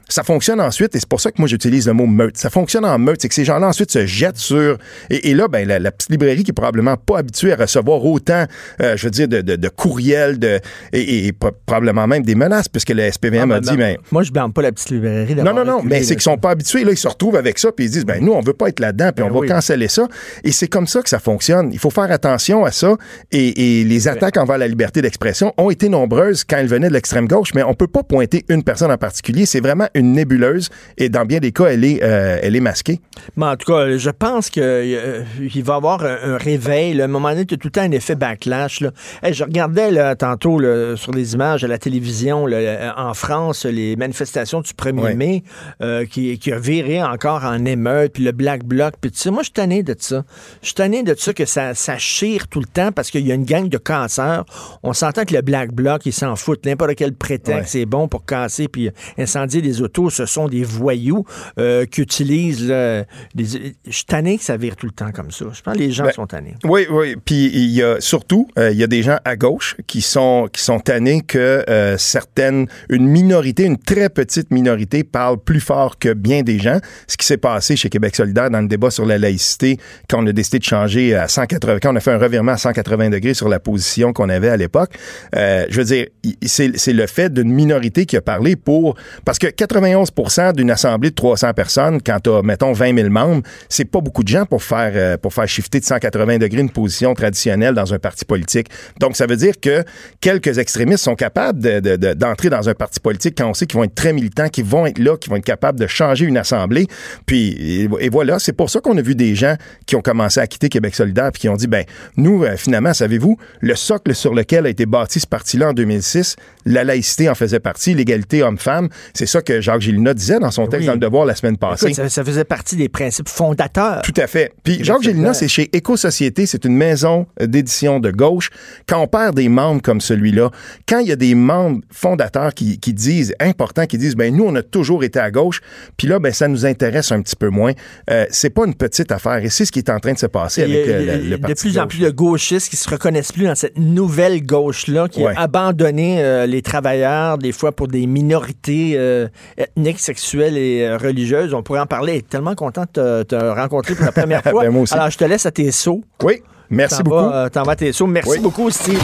ça fonctionne ensuite, et c'est pour ça que moi j'utilise le mot meute. Ça fonctionne en meute, c'est que ces gens-là ensuite se jettent sur. Et, et là, ben, la, la petite librairie qui est probablement pas habituée à recevoir autant, euh, je veux dire, de, de, de courriels de, et, et pro- probablement même des menaces, puisque le SPVM Ah, a ben, dit, ben, Moi, je blâme pas la petite librairie. non, non, non, mais c'est qu'ils sont pas habitués. Là, ils se retrouvent avec ça, puis ils disent, ben nous, on veut pas être là-dedans, puis Ben on va canceller ça. Et c'est comme ça que ça fonctionne. Il faut faire attention à ça. Et, et les attaques envers la liberté d'expression ont été nombreuses quand elles venaient de l'extrême gauche, mais on peut pas pointer une personne en particulier. C'est vraiment une nébuleuse, et dans bien des cas, elle est, euh, elle est masquée. Mais en tout cas, je pense qu'il va y avoir un, un réveil. là. À un moment donné, tu as tout le temps un effet backlash. Là. Hey, je regardais là, tantôt sur les images à la télévision euh, en France, les manifestations du 1er Ouais. mai euh, qui, qui a viré encore en émeute, puis le Black Bloc. Puis tu sais, moi, je suis tanné de ça. Je suis tanné de ça que ça, ça chire tout le temps parce qu'il y a une gang de casseurs. On s'entend que le Black Bloc, ils s'en foutent. N'importe quel prétexte, Ouais. c'est bon pour casser puis incendier des autos. Ce sont des voyous euh, qui utilisent... là, des- Je suis tanné que ça vire tout le temps comme ça. Je pense que les gens Ben, sont tannés. Oui, oui. Puis il y a surtout, euh, il y a des gens à gauche qui sont qui sont tannés que euh, certaines, une minorité, une très petite minorité parle plus fort que bien des gens. Ce qui s'est passé chez Québec solidaire dans le débat sur la laïcité, quand on a décidé de changer à 180, quand on a fait un revirement à 180 degrés sur la position qu'on avait à l'époque. Euh, je veux dire, c'est le fait d'une minorité qui a parlé pour parce que 91% d'une assemblée de 300 personnes, quand t'as mettons 20 000 membres, c'est pas beaucoup de gens pour faire euh, pour faire shifter de 180 degrés une position traditionnelle dans un parti politique. Donc ça veut dire que quelques extrémistes sont capables de- de- de- d'entrer dans un parti politique quand on sait qu'ils vont être très militants, qu'ils vont être là, qu'ils vont être capables de changer une assemblée. Puis et, et voilà, c'est pour ça qu'on a vu des gens qui ont commencé à quitter Québec solidaire puis qui ont dit ben nous euh, finalement savez-vous le socle sur lequel a été bâti ce parti-là en 2006, la laïcité en faisait partie, l'égalité homme-femme, c'est ça que Jacques Gélina disait dans son texte Oui. dans le Devoir la semaine passée. Écoute, ça, ça faisait partie des principes fondateurs. Tout à fait. Puis Jacques Gélina, solidaire. c'est chez Éco-Société, c'est une maison d'édition de gauche. Quand on perd des membres comme celui-là, quand il y a des membres fondateurs qui, qui disent, importants, qui disent, ben nous, on a toujours été à gauche, puis là, ben ça nous intéresse un petit peu moins, euh, c'est pas une petite affaire. Et c'est ce qui est en train de se passer avec euh, le, le de parti plus en plus de gauchistes qui se reconnaissent plus dans cette nouvelle gauche-là, qui Ouais. a abandonné euh, les travailleurs, des fois pour des minorités euh, ethniques, sexuelles et euh, religieuses. On pourrait en parler. Tellement content de te, te rencontrer pour la première fois. Ben, moi aussi. Alors, je te laisse à tes sauts. Oui, merci T'en beaucoup. vas, euh, T'en vas à tes sauts. Merci Oui. beaucoup, Steve.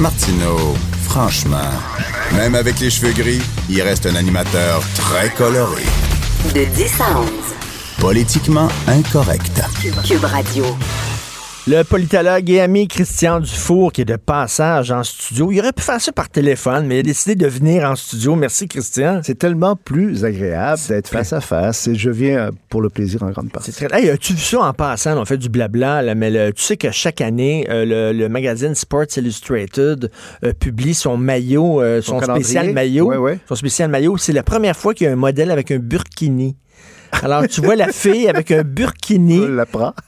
Martineau, franchement, même avec les cheveux gris, il reste un animateur très coloré. De 10 à 11. Politiquement incorrect. Cube Radio. Le politologue et ami Christian Dufour, qui est de passage en studio, il aurait pu faire ça par téléphone, mais il a décidé de venir en studio. Merci, Christian. C'est tellement plus agréable d'être face à face et je viens euh, pour le plaisir en grande partie. C'est très... Hey, as-tu vu ça en passant? On fait du blabla, là, mais le- tu sais que chaque année, euh, le, le magazine Sports Illustrated euh, publie son maillot, euh, son, Son spécial maillot. Ouais, ouais. Son spécial maillot, c'est la première fois qu'il y a un modèle avec un burkini. Alors, tu vois la fille avec un burkini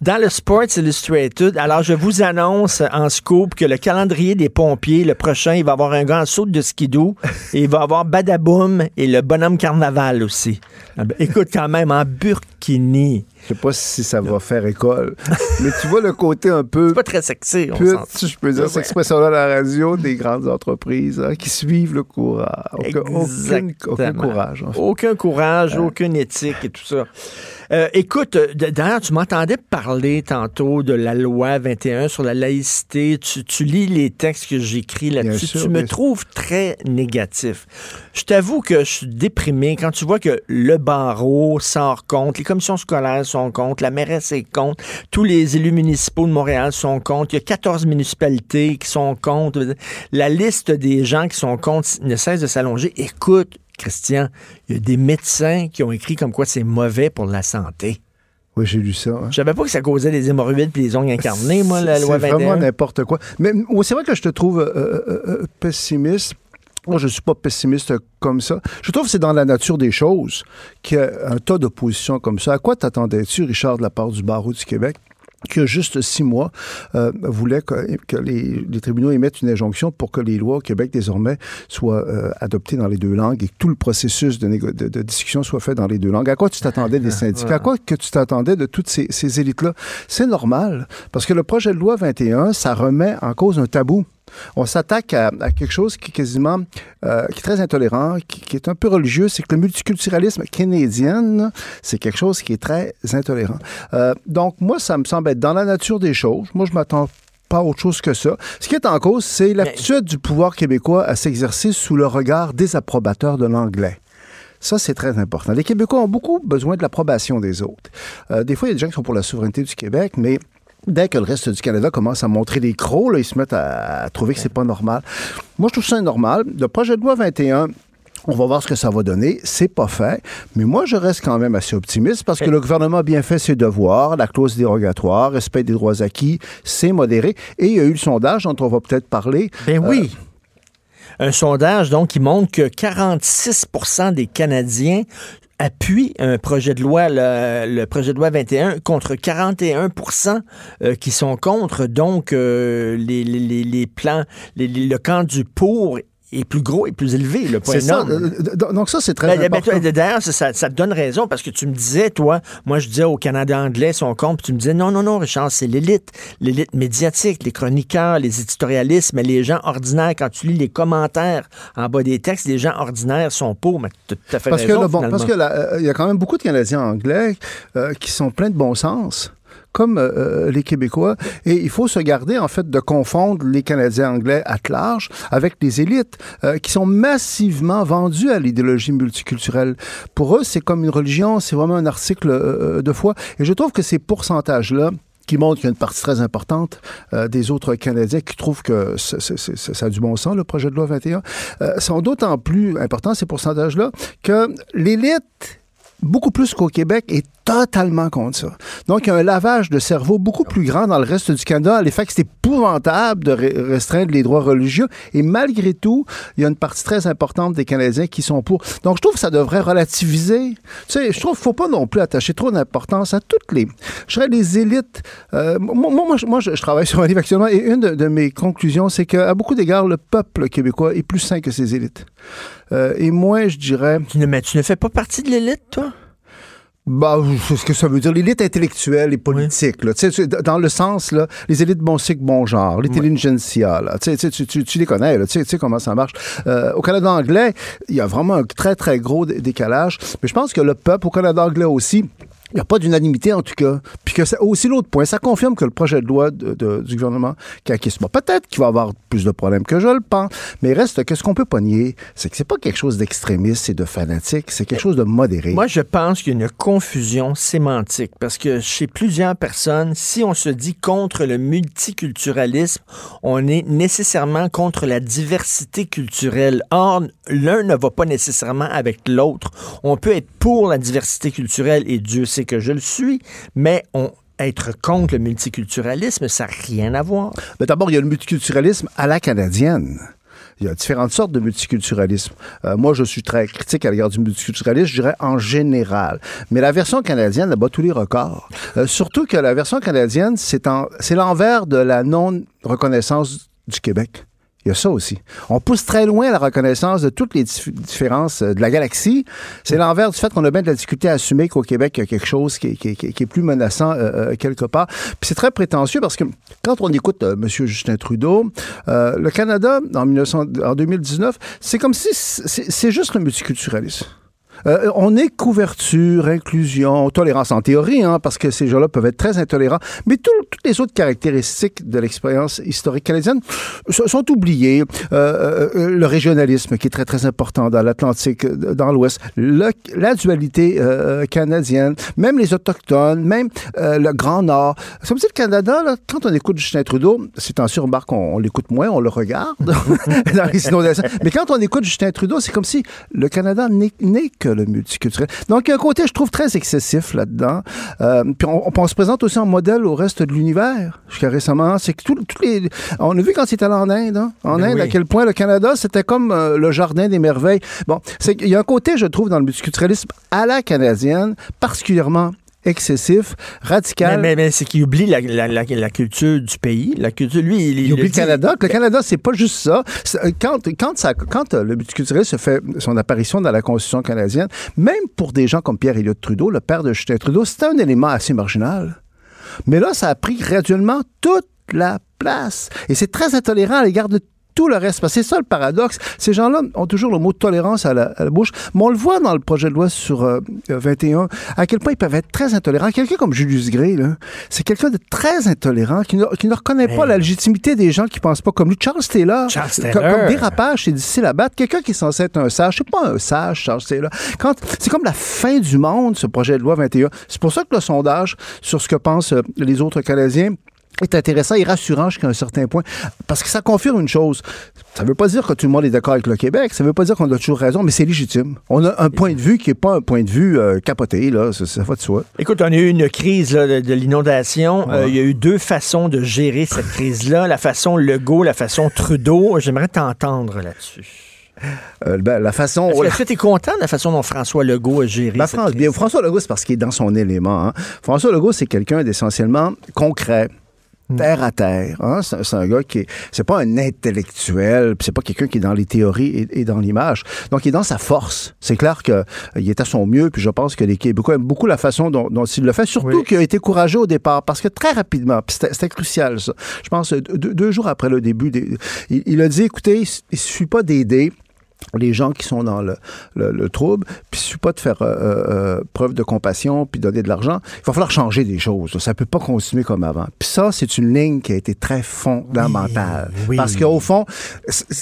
dans le Sports Illustrated. Alors, je vous annonce en scoop que le calendrier des pompiers, le prochain, il va avoir un en saut de skidoo et il va avoir Badaboum et le bonhomme carnaval aussi. Ah ben, écoute, quand même, en burkini. Je sais pas si ça va faire école, mais tu vois le côté un peu C'est pas très sexy, on pute, si je peux dire Ouais. cette expression-là à la radio, des grandes entreprises hein, qui suivent le courage. Aucun, aucun- courage. en fait. Aucun courage, aucune éthique et tout ça. Euh, écoute, d'ailleurs, tu m'entendais parler tantôt de la loi 21 sur la laïcité. Tu, tu lis les textes que j'écris là-dessus. Tu me trouves très négatif. Je t'avoue que je suis déprimé quand tu vois que le barreau sort contre, les commissions scolaires sont contre, la mairesse est contre, tous les élus municipaux de Montréal sont contre, il y a 14 municipalités qui sont contre. La liste des gens qui sont contre ne cesse de s'allonger. Écoute, Christian, il y a des médecins qui ont écrit comme quoi c'est mauvais pour la santé. Oui, j'ai lu ça. hein. Je savais pas que ça causait des hémorroïdes puis des ongles incarnés, moi, la C'est loi vraiment 21. n'importe quoi. Mais c'est vrai que je te trouve euh, euh, euh, pessimiste. Moi, je suis pas pessimiste comme ça. Je trouve que c'est dans la nature des choses qu'il y a un tas d'opposition comme ça. À quoi t'attendais-tu, Richard, de la part du barreau du Québec? Qui a juste six mois euh, voulait que, que les, les tribunaux émettent une injonction pour que les lois au Québec désormais soient euh, adoptées dans les deux langues et que tout le processus de, négo- de, de discussion soit fait dans les deux langues. À quoi tu t'attendais des syndicats? À quoi que tu t'attendais de toutes ces, ces élites-là? C'est normal, parce que le projet de loi 21, ça remet en cause un tabou. On s'attaque à, à quelque chose qui est quasiment euh, qui est très intolérant, qui, qui est un peu religieux, c'est que le multiculturalisme canadien, c'est quelque chose qui est très intolérant. Euh, donc moi, ça me semble être dans la nature des choses. Moi, je m'attends pas à autre chose que ça. Ce qui est en cause, c'est l'aptitude du pouvoir québécois à s'exercer sous le regard désapprobateur de l'anglais. Ça, c'est très important. Les Québécois ont beaucoup besoin de l'approbation des autres. Euh, des fois, il y a des gens qui sont pour la souveraineté du Québec, mais dès que le reste du Canada commence à montrer des crocs, là, ils se mettent à, à trouver que c'est pas normal. Moi, je trouve ça normal. Le projet de loi 21, on va voir ce que ça va donner. C'est pas fait. Mais moi, je reste quand même assez optimiste parce que le gouvernement a bien fait ses devoirs. La clause dérogatoire, respect des droits acquis, c'est modéré. Et il y a eu le sondage dont on va peut-être parler. Ben oui. Un sondage, donc, qui montre que 46% des Canadiens appuient un projet de loi, le, le projet de loi 21, contre 41% euh, qui sont contre. Donc, euh, les, les- les- plans, les- le camp du pour est plus gros et plus élevé, le C'est ça. Euh, Donc, ça, c'est très Ben, ben, important. toi, D'ailleurs, ça, te donne raison parce que tu me disais, toi, moi je disais au Canada anglais, son compte, puis tu me disais, non, non, non, Richard, c'est l'élite, l'élite médiatique, les chroniqueurs, les éditorialistes, mais les gens ordinaires, quand tu lis les commentaires en bas des textes, les gens ordinaires sont pauvres. Mais tu as tout à fait Parce que, raison, bon, parce que là, euh, il y a quand même beaucoup de Canadiens anglais euh, qui sont pleins de bon sens comme euh, euh, les Québécois. Et il faut se garder, en fait, de confondre les Canadiens anglais à large avec les élites euh, qui sont massivement vendus à l'idéologie multiculturelle. Pour eux, c'est comme une religion, c'est vraiment un article de foi. Et je trouve que ces pourcentages-là, qui montrent qu'il y a une partie très importante des autres Canadiens qui trouvent que ça a du bon sens, le projet de loi 21, euh, sont d'autant plus importants, ces pourcentages-là, que l'élite beaucoup plus qu'au Québec, est totalement contre ça. Donc, il y a un lavage de cerveau beaucoup plus grand dans le reste du Canada, l'effet que c'est épouvantable de re- restreindre les droits religieux. Et malgré tout, il y a une partie très importante des Canadiens qui sont pour. Donc, je trouve que ça devrait relativiser. Tu sais, je trouve qu'il ne faut pas non plus attacher trop d'importance à toutes les... Je dirais les élites. Euh, moi, moi, moi, je, travaille sur un livre actuellement et une de, mes conclusions, c'est qu'à beaucoup d'égards, le peuple québécois est plus sain que ses élites. Euh, et moi, je dirais... Mais tu ne fais pas partie de l'élite, toi? Bah, c'est ce que ça veut dire. L'élite intellectuelle et politique, là. Sais, tu- dans le sens, là, les élites bon cycle, bon genre, l'intelligentsia, là. Tu, tu, tu, les connais, là. Tu sais, comment ça marche. Euh, au Canada anglais, il y a vraiment un très, très gros dé- décalage. Mais je pense que le peuple, au Canada anglais aussi, Il n'y a pas d'unanimité, en tout cas. Puis que c'est aussi l'autre point, ça confirme que le projet de loi de- de- du gouvernement caquiste, bon, peut-être qu'il va avoir plus de problèmes que je le pense, mais reste que ce qu'on peut pas nier, c'est que c'est pas quelque chose d'extrémiste et de fanatique, c'est quelque chose de modéré. Moi, je pense qu'il y a une confusion sémantique parce que chez plusieurs personnes, si on se dit contre le multiculturalisme, on est nécessairement contre la diversité culturelle. Or, l'un ne va pas nécessairement avec l'autre. On peut être pour la diversité culturelle et Dieu sait que je le suis, mais être contre le multiculturalisme, ça n'a rien à voir. Mais d'abord, il y a le multiculturalisme à la canadienne. Il y a différentes sortes de multiculturalisme. Euh, moi, je suis très critique à l'égard du multiculturalisme, je dirais en général. Mais la version canadienne bat tous les records. Euh, surtout que la version canadienne, c'est en- c'est l'envers de la non-reconnaissance du Québec. Il y a ça aussi. On pousse très loin la reconnaissance de toutes les dif- différences euh, de la galaxie. C'est l'envers du fait qu'on a bien de la difficulté à assumer qu'au Québec, il y a quelque chose qui est, qui est- qui est- qui est plus menaçant euh, euh, quelque part. Puis c'est très prétentieux parce que quand on écoute euh, M. Justin Trudeau, euh, le Canada, en, 1900 en 2019, c'est comme si c'est c'est juste le multiculturalisme. Euh, on est couverture, inclusion, tolérance en théorie, hein, parce que ces gens-là peuvent être très intolérants, mais tout- toutes les autres caractéristiques de l'expérience historique canadienne so- sont oubliées. Euh, euh, le régionalisme, qui est très, très important dans l'Atlantique, euh, dans l'Ouest, la dualité euh, canadienne, même les Autochtones, même euh, le Grand Nord. C'est comme si le Canada, là, quand on écoute Justin Trudeau, c'est temps sur on, on l'écoute moins, on le regarde dans les. Mais quand on écoute Justin Trudeau, c'est comme si le Canada n'est n'est que le multiculturel. Donc, il y a un côté, je trouve, très excessif là-dedans. Euh, puis on, on se présente aussi en modèle au reste de l'univers. Jusqu'à récemment, c'est que tous les... On a vu quand c'était allé en Inde, hein, en Ben Inde, oui. à quel point le Canada, c'était comme euh, le jardin des merveilles. Bon, c'est qu'il y a un côté, je trouve, dans le multiculturalisme à la canadienne, particulièrement excessif, radical. Mais, mais- mais c'est qu'il oublie la, la- la- la culture du pays. La culture, lui, il, Il oublie le Canada. Le Canada, c'est pas juste ça. Euh, Quand, quand, ça, quand euh, le multiculturalisme fait son apparition dans la Constitution canadienne, même pour des gens comme Pierre Elliott Trudeau, le père de Justin Trudeau, c'était un élément assez marginal. Mais là, ça a pris graduellement toute la place. Et c'est très intolérant à l'égard de tout le reste. Parce que c'est ça le paradoxe. Ces gens-là ont toujours le mot tolérance à la, à la bouche. Mais on le voit dans le projet de loi sur euh, euh, 21, à quel point ils peuvent être très intolérants. Quelqu'un comme Julius Gray, c'est quelqu'un de très intolérant qui ne, qui ne reconnaît pas la légitimité des gens qui pensent pas comme lui. Charles Taylor, Charles comme, Taylor. comme dérapage, c'est difficile à battre. Quelqu'un qui est censé être un sage, c'est pas un sage, Charles Taylor. Quand, c'est comme la fin du monde, ce projet de loi 21. C'est pour ça que le sondage sur ce que pensent euh, les autres Canadiens est intéressant et rassurant jusqu'à un certain point, parce que ça confirme une chose. Ça ne veut pas dire que tout le monde est d'accord avec le Québec, ça ne veut pas dire qu'on a toujours raison, mais c'est légitime. On a un point de vue qui n'est pas un point de vue euh, capoté, là, ça, ça va de soi. Écoute, on a eu une crise là, de, de l'inondation. Euh, il y a eu deux façons de gérer cette crise-là. La façon Legault, la façon Trudeau. J'aimerais t'entendre là-dessus. Euh, ben, la façon... Est-ce que tu es content de la façon dont François Legault a géré Ben, cette France- bien, François Legault, c'est parce qu'il est dans son élément. hein. François Legault, c'est quelqu'un d'essentiellement concret. Terre à terre. hein. C'est un gars qui est. C'est pas un intellectuel, c'est pas quelqu'un qui est dans les théories et, et dans l'image. Donc, il est dans sa force. C'est clair qu'il est à son mieux, puis je pense que les Québécois aiment beaucoup la façon dont, dont il le fait, surtout Oui. qu'il a été courageux au départ, parce que très rapidement, c'était crucial, ça. Je pense, euh, deux, deux jours après le début, des- il, il a dit écoutez, il suffit pas d'aider les gens qui sont dans le, le- le trouble, puis il suffit pas de faire euh, euh, preuve de compassion puis donner de l'argent. Il va falloir changer des choses. Ça peut pas continuer comme avant. Puis ça, c'est une ligne qui a été très fondamentale. Oui, oui. Parce qu'au fond,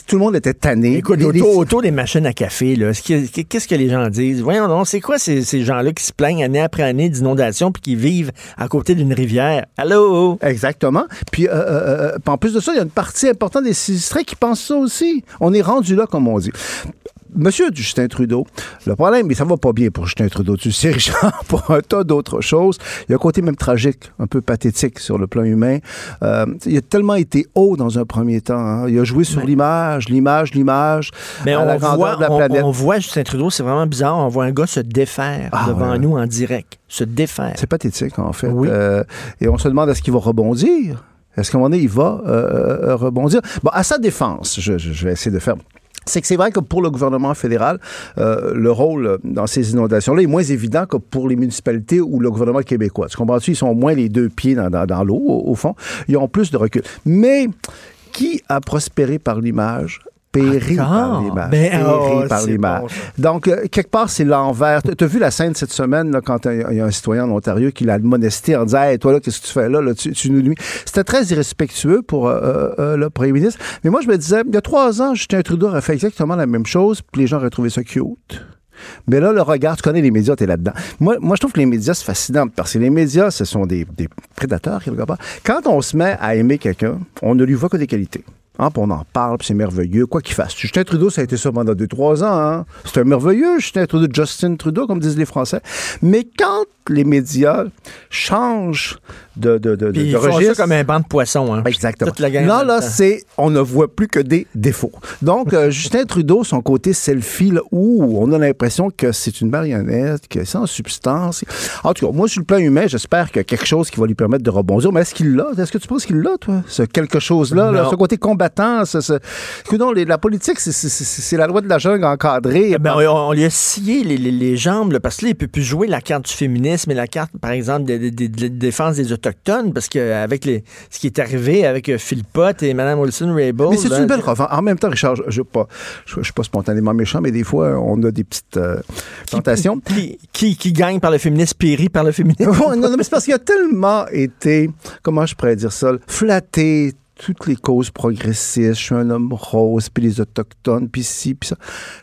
tout le monde était tanné. Écoute, les- autour, autour des machines à café, que- qu'est-ce que les gens disent? Voyons donc, c'est quoi ces, ces gens-là qui se plaignent année après année d'inondations puis qui vivent à côté d'une rivière? Allô? Exactement. Puis, euh, euh, euh, en plus de ça, il y a une partie importante des sinistrés qui pensent ça aussi. On est rendu là, comme on dit. Monsieur Justin Trudeau, le problème, mais ça va pas bien pour Justin Trudeau, tu sais, Richard, pour un tas d'autres choses. Il y a un côté même tragique, un peu pathétique sur le plan humain. Euh, il a tellement été haut dans un premier temps. hein. Il a joué sur l'image, l'image, l'image, Mais à on la voit, de la planète. on voit Justin Trudeau, c'est vraiment bizarre. On voit un gars se défaire Ah, devant ouais. nous en direct. Se défaire. C'est pathétique, en fait. Oui. Euh, et on se demande est-ce qu'il va rebondir? Est-ce qu'à un moment donné, il va euh, euh, rebondir? Bon, à sa défense, je, je- je vais essayer de faire. C'est que c'est vrai que pour le gouvernement fédéral, euh, le rôle euh, dans ces inondations-là est moins évident que pour les municipalités ou le gouvernement québécois. Tu comprends-tu? Ils sont moins les deux pieds dans, l'eau, au, au fond. Ils ont plus de recul. Mais qui a prospéré par l'image? Péri par l'image. Ben, oh, par c'est l'image. bon, ça. Donc, euh, quelque part, c'est l'envers. Tu as vu la scène cette semaine, là, quand il y a un citoyen en Ontario qui l'a admonesté en disant Hey, toi, là, qu'est-ce que tu fais là, là tu, tu nous nuis. C'était très irrespectueux pour euh, euh, le premier ministre. Mais moi, je me disais, il y a trois ans, Justin Trudeau aurait fait exactement la même chose, puis les gens auraient trouvé ça cute. Mais là, le regard, tu connais les médias, tu es là-dedans. Moi, moi, je trouve que les médias, c'est fascinant parce que les médias, ce sont des, des prédateurs, quelque part. Quand on se met à aimer quelqu'un, on ne lui voit que des qualités. Hein, on en parle, c'est merveilleux, quoi qu'il fasse. Justin Trudeau, ça a été ça pendant deux, trois ans. Hein. C'est un merveilleux, Justin Trudeau, Justin Trudeau, comme disent les Français. Mais quand les médias changent de, de, de, Puis de ils font registre... ça comme un banc de poissons. Hein. Exactement. Toute la gang là, là, c'est, on ne voit plus que des défauts. Donc, euh, Justin Trudeau, son côté selfie, là, où on a l'impression que c'est une marionnette, que c'est sans substance. En tout cas, moi, sur le plan humain, j'espère qu'il y a quelque chose qui va lui permettre de rebondir. Mais est-ce qu'il l'a? Est-ce que tu penses qu'il l'a, toi? Ce quelque chose-là, là, ce côté combattant, ce, ce... Écoute, non, les- la politique, c'est, la loi de la jungle encadrée. Ben, on, on lui a scié les, les- les jambes, là, parce que là, il peut plus jouer la carte du féminisme et la carte, par exemple, de, de- de- de défense des Autochtones, parce qu'avec ce qui est arrivé avec euh, Phil Pott et Mme Olson-Raybould... Mais c'est une belle revanche. En même temps, Richard, je ne suis pas, je, je suis pas spontanément méchant, mais des fois, on a des petites euh, tentations. Qui, qui, qui gagne par le féminisme, périt par le féminisme? Non, mais c'est parce qu'il a tellement été, comment je pourrais dire ça, flatté toutes les causes progressistes, je suis un homme rose, puis les autochtones, puis ci, puis ça.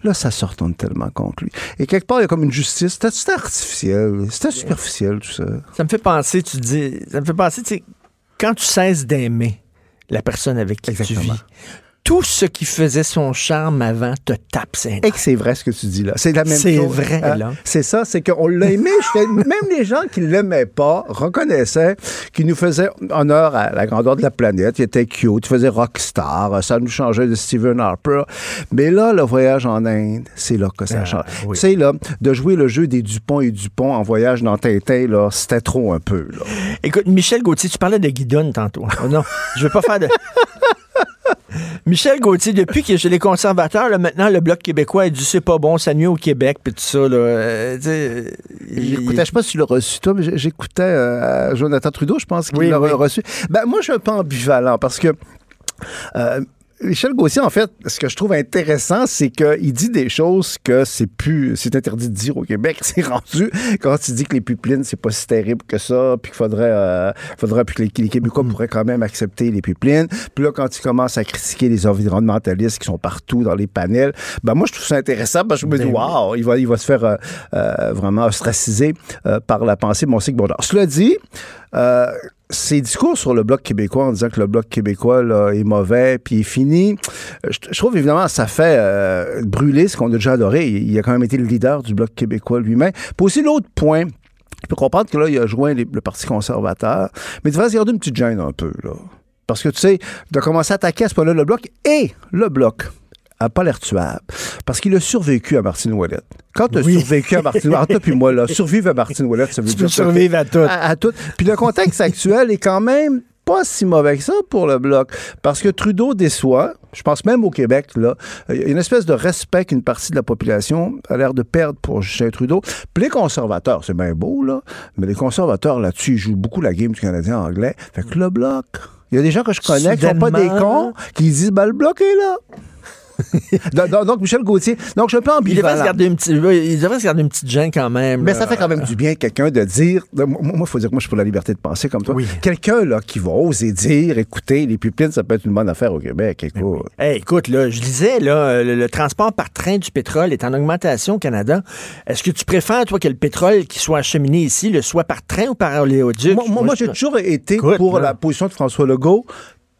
Là, ça se retourne tellement contre lui. Et quelque part, il y a comme une justice. C'était artificiel, c'était superficiel, tout ça. Ça me fait penser, tu dis, ça me fait penser, tu sais, quand tu cesses d'aimer la personne avec qui tu vis, tout ce qui faisait son charme avant te tape ses Et que c'est vrai ce que tu dis là. C'est la même chose. C'est vrai, Hein? là. C'est ça, c'est qu'on l'a aimé. Même les gens qui ne l'aimaient pas reconnaissaient qu'il nous faisait honneur à la grandeur de la planète. Il était cute, il faisait rockstar. Ça nous changeait de Stephen Harper. Mais là, le voyage en Inde, c'est là que ça Ah, change. oui. Tu sais, là, de jouer le jeu des Dupont et Dupont en voyage dans Tintin, là, c'était trop un peu, là. Écoute, Michel Gauthier, tu parlais de Guidonne tantôt. Oh non, je veux pas faire de. Michel Gauthier, depuis est chez les conservateurs, là, maintenant, le Bloc québécois, il dit c'est pas bon, ça nuit au Québec, puis tout ça. Là, euh, J'écoutais, je sais pas si tu l'as reçu, toi, mais j'écoutais euh, Jonathan Trudeau, je pense qu'il Oui, l'a oui. reçu. Ben, moi, je suis un peu ambivalent parce que. euh, Michel Gauthier, en fait, ce que je trouve intéressant, c'est qu'il dit des choses que c'est plus, c'est interdit de dire au Québec. C'est rendu quand il dit que les pipelines, c'est pas si terrible que ça, puis qu'il faudrait, euh, faudrait puis que les, les Québécois pourraient quand même accepter les pipelines. Puis là, quand il commence à critiquer les environnementalistes qui sont partout dans les panels, ben moi, je trouve ça intéressant parce que je me dis, Ben waouh, il va, il va se faire euh, euh, vraiment ostraciser euh, par la pensée de mon cycle. Cela dit, euh, ses discours sur le Bloc québécois en disant que le Bloc québécois est mauvais puis est fini, euh, je, trouve évidemment ça fait euh, brûler ce qu'on a déjà adoré. Il, a quand même été le leader du Bloc québécois lui-même. Puis aussi l'autre point, je peux comprendre que là, il a joint le Parti conservateur, mais il devrait se garder une petite gêne un peu, là. Parce que, tu sais, de commencer à attaquer à ce point-là le Bloc et le Bloc a pas l'air tuable. Parce qu'il a survécu à Martine Ouellette. Quand tu as Oui. survécu à Martine Ouellette, toi puis moi, là, survivre à Martine Ouellette, ça veut tu dire survivre à tout. à, à tout. Puis le contexte actuel est quand même pas si mauvais que ça pour le Bloc. Parce que Trudeau déçoit, je pense même au Québec, là, il y a une espèce de respect qu'une partie de la population a l'air de perdre pour Justin Trudeau. Puis les conservateurs, c'est bien beau, là, mais les conservateurs, là-dessus, ils jouent beaucoup la game du Canadien anglais. Fait que le Bloc... Il y a des gens que je connais qui sont pas des cons, qui disent, ben, le Bloc est là. donc, Michel Gauthier. Donc, je suis un peu Il devrait, se ambivalent. garder une petite, il devrait se garder une petite gêne quand même. Mais là. ça fait quand même du bien quelqu'un de dire. moi, il faut dire que moi, je suis pour la liberté de penser comme toi. Oui. Quelqu'un là qui va oser dire, écoutez, les pipelines, ça peut être une bonne affaire au Québec. Écoute. Hey, écoute, là, je disais, là, le, le transport par train du pétrole est en augmentation au Canada. Est-ce que tu préfères, toi, que le pétrole qui soit acheminé ici le soit par train ou par oléoduc? Moi, moi, moi, j'ai toujours été Écoute, pour là. la position de François Legault.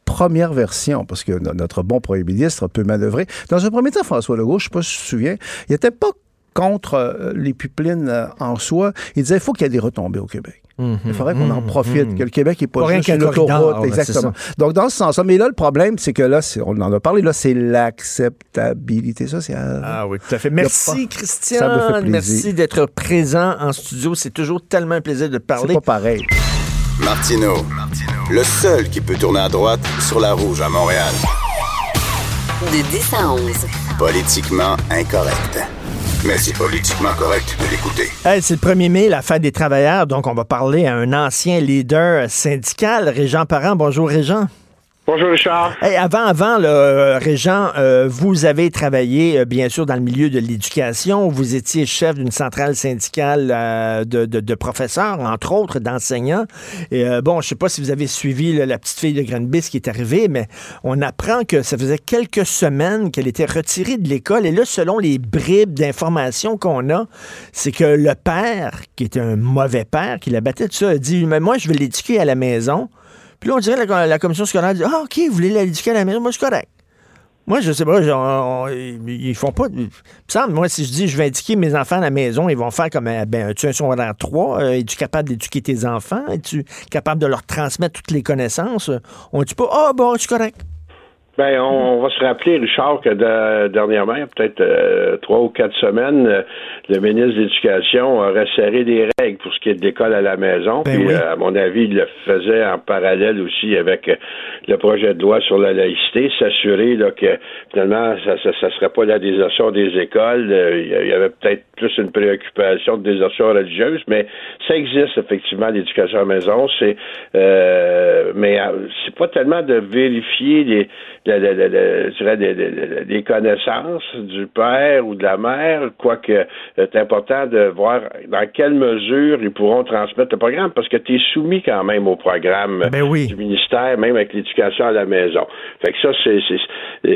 Première version, parce que no- notre bon premier ministre peut manœuvrer. Dans un premier temps, François Legault, je ne sais pas si tu te souviens, il n'était pas contre euh, les pipelines euh, en soi. Il disait il faut qu'il y ait des retombées au Québec. Il faudrait qu'on en profite, que le Québec n'est pas Pas juste une autoroute. Exactement. Donc, dans ce sens-là. Mais là, le problème, c'est que là, on en a parlé, là, c'est l'acceptabilité sociale. Ah oui, tout à fait. Merci, pas- Christian. Merci d'être présent en studio. C'est toujours tellement un plaisir de te c'est parler. pas pareil. Martino, le seul qui peut tourner à droite sur la rouge à Montréal. De 10 à 11. Politiquement incorrect. Mais c'est politiquement correct de l'écouter. Hey, c'est le 1er mai, la fête des travailleurs, donc on va parler à un ancien leader syndical, Régent Parent. Bonjour, Régent. Bonjour Richard. Avant, avant, là, euh, Régent, euh, vous avez travaillé euh, bien sûr dans le milieu de l'éducation. Vous étiez chef d'une centrale syndicale de, de- de professeurs, entre autres d'enseignants. Et bon, je sais pas si vous avez suivi la petite fille de Granby qui est arrivée, mais on apprend que ça faisait quelques semaines qu'elle était retirée de l'école. Et là, selon les bribes d'informations qu'on a, c'est que le père, qui était un mauvais père, qui la battait, tout ça, a dit Mais moi, je vais l'éduquer à la maison. Puis là, on dirait la, la commission scolaire dit Ah, OK, vous voulez l'éduquer à la maison, moi, c'est correct. Moi, je sais pas, genre, on- ils font pas. Il moi, si je dis je vais éduquer mes enfants à la maison, ils vont faire comme euh, ben, tu es un secondaire 3, euh, es-tu capable d'éduquer tes enfants? Es-tu capable de leur transmettre toutes les connaissances? On dit pas Ah bon, c'est correct. Ben, on, on va se rappeler, Richard, que de- dernièrement, il y a peut-être euh, trois ou quatre semaines, euh, le ministre de l'Éducation a resserré des règles pour ce qui est de l'école à la maison. Ben Puis, oui. euh, à mon avis, il le faisait en parallèle aussi avec euh, le projet de loi sur la laïcité, s'assurer là, que finalement, ça ne serait pas la désertion des écoles. Euh, Il y avait peut-être plus une préoccupation de désertion religieuse, mais ça existe effectivement l'éducation à la maison. C'est euh, mais c'est pas tellement de vérifier les la- la- la- je dirais, les connaissances du père ou de la mère, quoique euh, c'est important de voir dans quelle mesure ils pourront transmettre le programme, parce que tu es soumis quand même au programme Ben oui. du ministère, même avec l'éducation à la maison. Fait que ça, c'est c'est-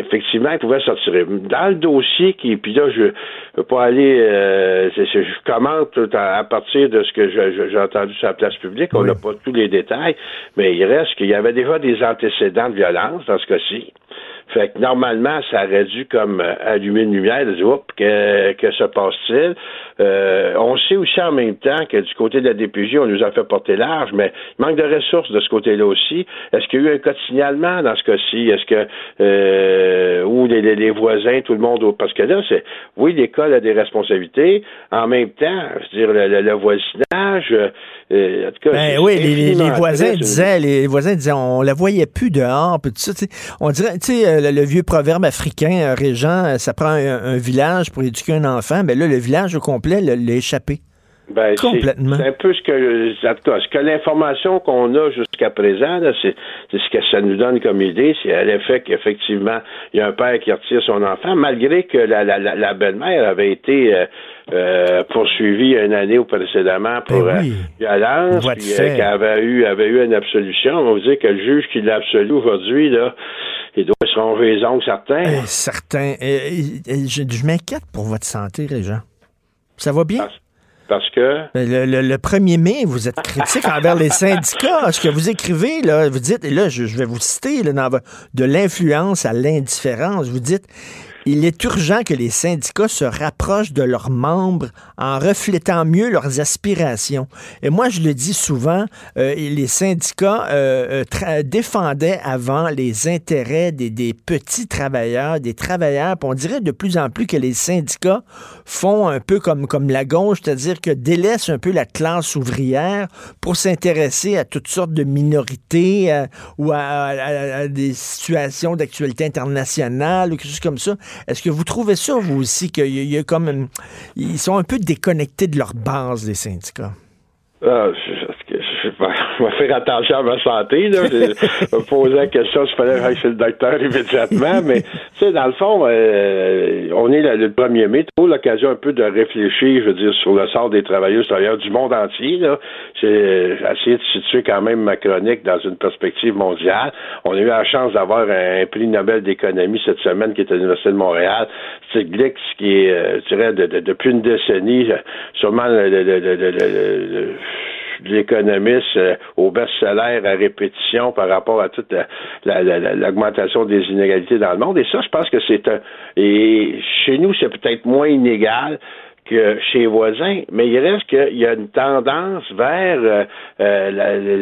effectivement, ils pouvaient sortir. Dans le dossier qui, puis là, je veux pas aller, euh, je commente tout à, à partir de ce que j'ai entendu sur la place publique. On Oui. n'a pas tous les détails, mais il reste qu'il y avait déjà des antécédents de violence dans ce cas-ci. Fait que normalement, ça aurait dû comme euh, allumer une lumière de dire Oups, que, que se passe-t-il? Euh, on sait aussi en même temps que du côté de la DPJ, on nous a fait porter large, mais il manque de ressources de ce côté-là aussi. Est-ce qu'il y a eu un cas de signalement dans ce cas-ci? Est-ce que euh, ou les, les- les voisins, tout le monde parce que là, c'est oui, l'école a des responsabilités. En même temps, je veux dire, le, le- le voisinage, euh, en tout cas, Ben oui, les, les- voisins disaient, les voisins disaient, on la voyait plus dehors, puis tout ça. On dirait, tu sais, euh, le, le vieux proverbe africain, euh, Régent, euh, ça prend un, village pour éduquer un enfant. Ben là, le village au complet le- l'a échappé. Ben, c'est- Complètement. C'est un peu ce que, ce l'information qu'on a jusqu'à présent, c'est, ce que ça nous donne comme idée, c'est à l'effet qu'effectivement, il y a un père qui retire son enfant, malgré que la, la, belle-mère avait été euh, euh, poursuivie une année ou précédemment pour Ben oui. euh, violence, puis euh, qu'elle avait eu, avait eu une absolution. On va vous dire que le juge qui l'a absolu aujourd'hui, là, il doit se ronger les ongles certains. Eh, certain. Eh, eh, je je m'inquiète pour votre santé, Régent. Ça va bien? Parce que Ben, Le, le- le 1er mai, vous êtes critique envers les syndicats. Ce que vous écrivez, là, vous dites, et là, je, vais vous citer, là, dans de l'influence à l'indifférence, vous dites, il est urgent que les syndicats se rapprochent de leurs membres en reflétant mieux leurs aspirations. Et moi, je le dis souvent, euh, les syndicats euh, euh, défendaient avant les intérêts des, petits travailleurs, des travailleurs. On dirait de plus en plus que les syndicats font un peu comme, comme la gauche, c'est-à-dire que délaissent un peu la classe ouvrière pour s'intéresser à toutes sortes de minorités ou à des situations d'actualité internationale ou quelque chose comme ça. Est-ce que vous trouvez ça, vous aussi, qu'il y, comme... ils sont un peu déconnectés de leur base, les syndicats? Ah, je, je, je, je vais faire attention à ma santé. Là. Je, je me posais la question s'il fallait aller chez le docteur immédiatement. Mais, tu sais, dans le fond, euh, on est le, le 1er mai. Tu l'occasion un peu de réfléchir, je veux dire, sur le sort des travailleurs travailleurs du monde entier. Là. J'ai j'ai essayé de situer quand même ma chronique dans une perspective mondiale. On a eu la chance d'avoir un, un prix Nobel d'économie cette semaine qui est à l'Université de Montréal. Stiglitz, qui est, euh, je dirais, de- de- depuis une décennie, euh, sûrement le- le- le- le- le- le- le- l'économiste euh, au best-seller à répétition par rapport à toute la- la- la- la- l'augmentation des inégalités dans le monde. Et ça, je pense que c'est un... Et chez nous, c'est peut-être moins inégal que chez voisins, mais il reste qu'il y a une tendance vers euh, euh, la, la-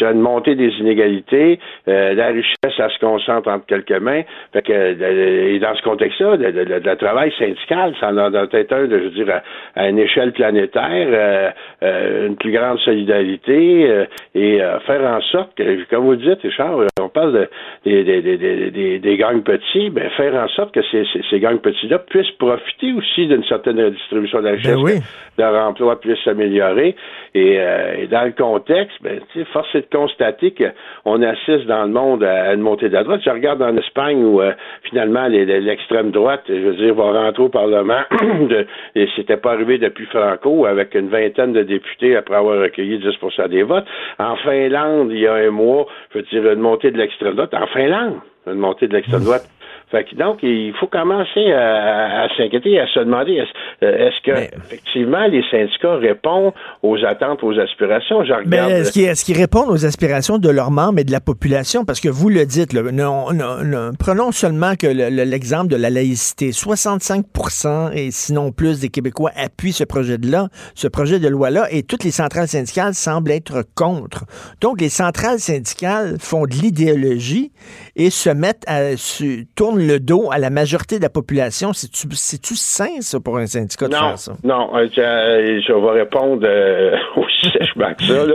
la- une montée des inégalités, euh, la richesse, ça se concentre entre quelques mains. Fait que, euh, et dans ce contexte-là, le, travail syndical, ça en a peut-être un, je veux dire, à, à une échelle planétaire, euh, une plus grande solidarité et faire en sorte que, comme vous dites, Richard, on parle de, des, des, gangs petits, ben, faire en sorte que ces, ces, gangs petits-là puissent profiter aussi d'une certaine distribution de la richesse, Ben oui. que leur emploi puisse s'améliorer. Et, euh, et dans le contexte, ben, force est de constater qu'on assiste dans le monde à une montée de la droite. Je regarde en Espagne où euh, finalement l'extrême droite, je veux dire, va rentrer au Parlement. de, et c'était pas arrivé depuis Franco avec une vingtaine de députés après avoir recueilli 10% des votes. En Finlande, il y a un mois, je veux dire, une montée de l'extrême droite. En Finlande, une montée de l'extrême droite. Fait que donc, il faut commencer à, à s'inquiéter à se demander est-ce, euh, que effectivement les syndicats répondent aux attentes, aux aspirations? Je regarde. Est-ce qu'ils répondent aux aspirations de leurs membres et de la population? Parce que vous le dites, là, non, non, non, prenons seulement que le- le- l'exemple de la laïcité. 65% et sinon plus des Québécois appuient ce projet de là, ce projet de loi-là, et toutes les centrales syndicales semblent être contre. Donc, les centrales syndicales font de l'idéologie et se mettent à se tournent le dos à la majorité de la population. C'est-tu c'est-tu sain, ça, pour un syndicat de Non, faire ça? non, euh, je, je vais répondre euh, aussi sèchement que ça. là.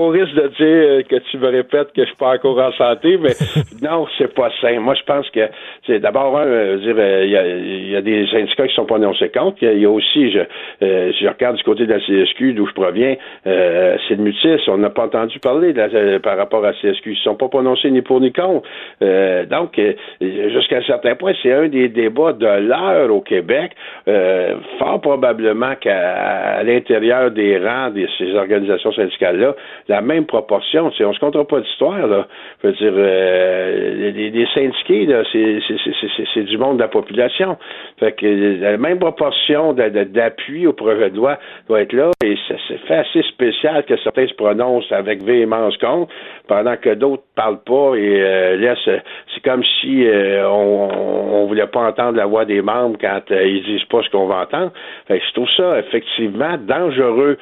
Euh, Au risque de dire euh, que tu me répètes que je suis pas encore en santé, mais non, c'est pas sain. Moi, je pense que c'est d'abord un, euh, dire euh, il y, a, il y a des syndicats qui sont pas contre. Il y a- il y a aussi, je, euh, je regarde du côté de la CSQ, d'où je proviens, euh, c'est le mutis. On n'a pas entendu parler de la- euh, par rapport à la CSQ. Ils ne sont pas prononcés ni pour ni contre. Euh, donc, euh, jusqu'à un certain point, c'est un des débats de l'heure au Québec. Euh, fort probablement qu'à l'intérieur des rangs de ces organisations syndicales-là, la même proportion, on se comptera pas d'histoire, là. Je veux dire, euh, les, syndiqués, là, c'est, du monde de la population. Fait que la même proportion d'appui au projet de loi doit être là, et ça c'est fait assez spécial que certains se prononcent avec véhémence contre, pendant que d'autres parlent pas et euh, laissent. C'est comme si euh, on, on voulait pas entendre la voix des membres quand ils disent pas ce qu'on va entendre. Fait que je trouve ça effectivement dangereux,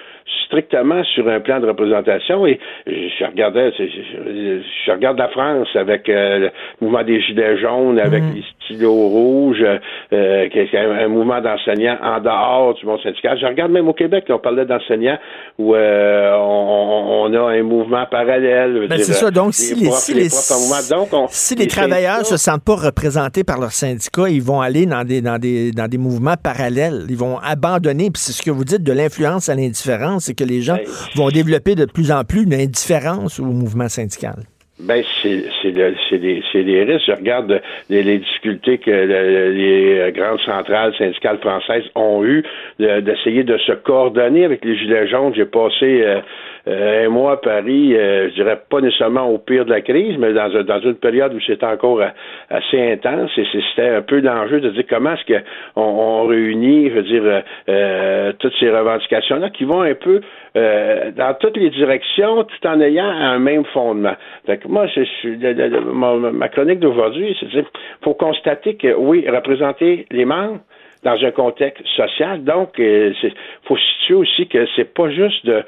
strictement sur un plan de représentation. Et je, je regardais, je, regarde la France avec euh, le mouvement des gilets jaunes, avec les stylos rouges, euh, qui est un, un mouvement d'enseignants en dehors du monde syndical. Je regarde même au Québec, là, on parlait d'enseignants où euh, on, on a un mouvement parallèle. Ben, c'est ça. Donc, si les, profs- si les les- profs en mouvement. Donc, on- si les travailleurs se sentent pas représentés par leur syndicat, ils vont aller dans des, dans des, dans des mouvements parallèles. Ils vont abandonner. Puis c'est ce que vous dites de l'influence à l'indifférence, c'est que les gens Ben, vont développer de plus en plus une au mouvement syndical? Ben, c'est des, risques. Je regarde les, difficultés que le- les euh, grandes centrales syndicales françaises ont eues de- d'essayer de, se coordonner avec les Gilets jaunes. J'ai passé euh, euh, un mois à Paris, je dirais pas nécessairement au pire de la crise, mais dans, dans une période où c'était encore assez intense. Et c'était un peu l'enjeu de dire comment est-ce qu'on on réunit, je veux dire, toutes ces revendications-là qui vont un peu euh, dans toutes les directions tout en ayant un même fondement. Que moi, je le- ma, chronique d'aujourd'hui, c'est de dire, faut constater que, oui, représenter les membres dans un contexte social, donc, il faut situer aussi que c'est pas juste de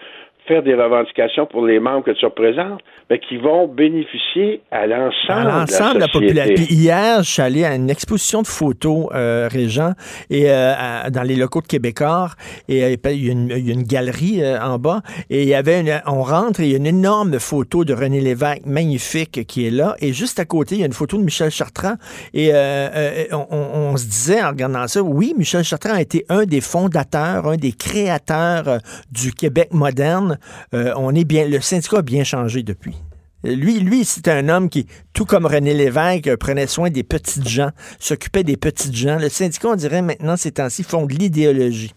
faire des revendications pour les membres que tu représentes, mais qui vont bénéficier à À l'ensemble de la société. population. Puis hier, je suis allé à une exposition de photos, euh, Régent, et euh, à- dans les locaux de Québécois, et euh, il y a une, il y a une galerie euh, en bas, et il y avait une, on rentre et il y a une énorme photo de René Lévesque, magnifique, qui est là, et juste à côté, il y a une photo de Michel Chartrand, et on, on- on se disait en regardant ça, oui, Michel Chartrand a été un des fondateurs, un des créateurs du Québec moderne. Euh, on est bien, le syndicat a bien changé depuis. Lui, lui, c'était un homme qui, tout comme René Lévesque, euh, prenait soin des petites gens, s'occupait des petites gens. Le syndicat, on dirait maintenant, ces temps-ci, font de l'idéologie.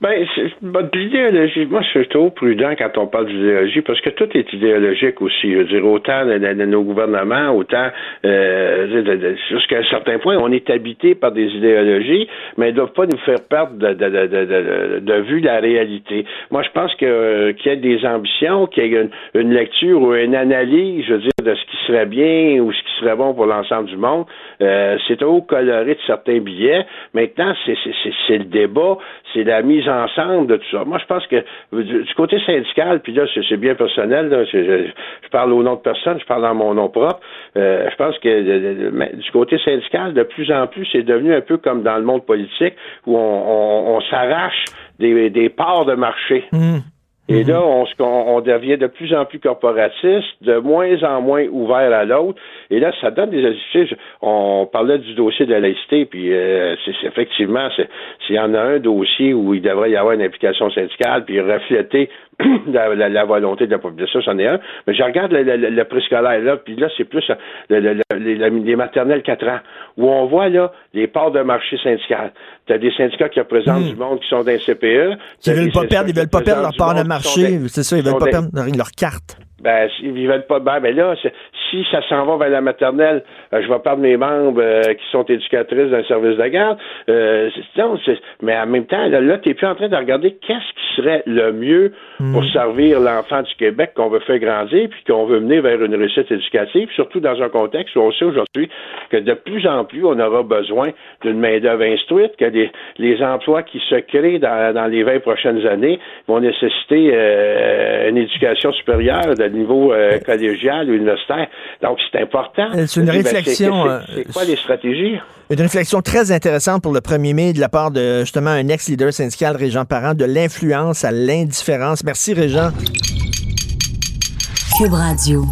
Ben, de l'idéologie, moi, je suis trop prudent quand on parle d'idéologie, parce que tout est idéologique aussi. Je veux dire, autant de, nos gouvernements, autant, euh, jusqu'à un certain point, on est habité par des idéologies, mais elles ne doivent pas nous faire perdre de, de, vue la réalité. Moi, je pense que euh, qu'il y ait des ambitions, qu'il y ait une, une lecture ou une analyse, je veux dire, de ce qui serait bien ou ce qui serait bon pour l'ensemble du monde. Euh, c'est trop coloré de certains billets. Maintenant, c'est le débat, c'est la mise ensemble de tout ça. Moi, je pense que du, du côté syndical, puis là, c'est bien personnel, là, je, parle au nom de personne, je parle dans mon nom propre. euh, je pense que mais du côté syndical, de plus en plus, c'est devenu un peu comme dans le monde politique où on, s'arrache des, des parts de marché. Et là, on, on, on devient de plus en plus corporatiste, de moins en moins ouvert à l'autre. Et là, ça donne des je- On parlait du dossier de la laïcité, puis euh, c'est effectivement, c'est- s'il y en a un dossier où il devrait y avoir une implication syndicale, puis refléter la, la- la volonté de la population, c'en est un. Mais je regarde le, le, le- le préscolaire là, puis là, c'est plus euh, le- le- le- les, la- les maternelles 4 ans, où on voit là les parts de marché syndical. Tu as des syndicats qui représentent du monde qui sont dans les CPE. Qui veulent pas perdre, ils veulent pas perdre leur part de marché, c'est ça, ils veulent pas perdre leur, carte. Ben, s'ils veulent pas, ben, ben là, c'est- si ça s'en va vers la maternelle, euh, je vais perdre mes membres euh, qui sont éducatrices d'un service de garde. Euh, non, mais en même temps, là, là tu n'es plus en train de regarder qu'est-ce qui serait le mieux pour servir l'enfant du Québec qu'on veut faire grandir puis qu'on veut mener vers une réussite éducative, surtout dans un contexte où on sait aujourd'hui que de plus en plus, on aura besoin d'une main-d'œuvre instruite, que les, les emplois qui se créent dans, dans les 20 prochaines années vont nécessiter euh, une éducation supérieure de niveau euh, collégial ou universitaire. Donc, c'est important. C'est une ben, réflexion, c'est- euh, c'est quoi les stratégies? Une réflexion très intéressante pour le 1er mai de la part de justement un ex-leader syndical, Régent Parent, de l'influence à l'indifférence. Merci, Régent. Cube Radio.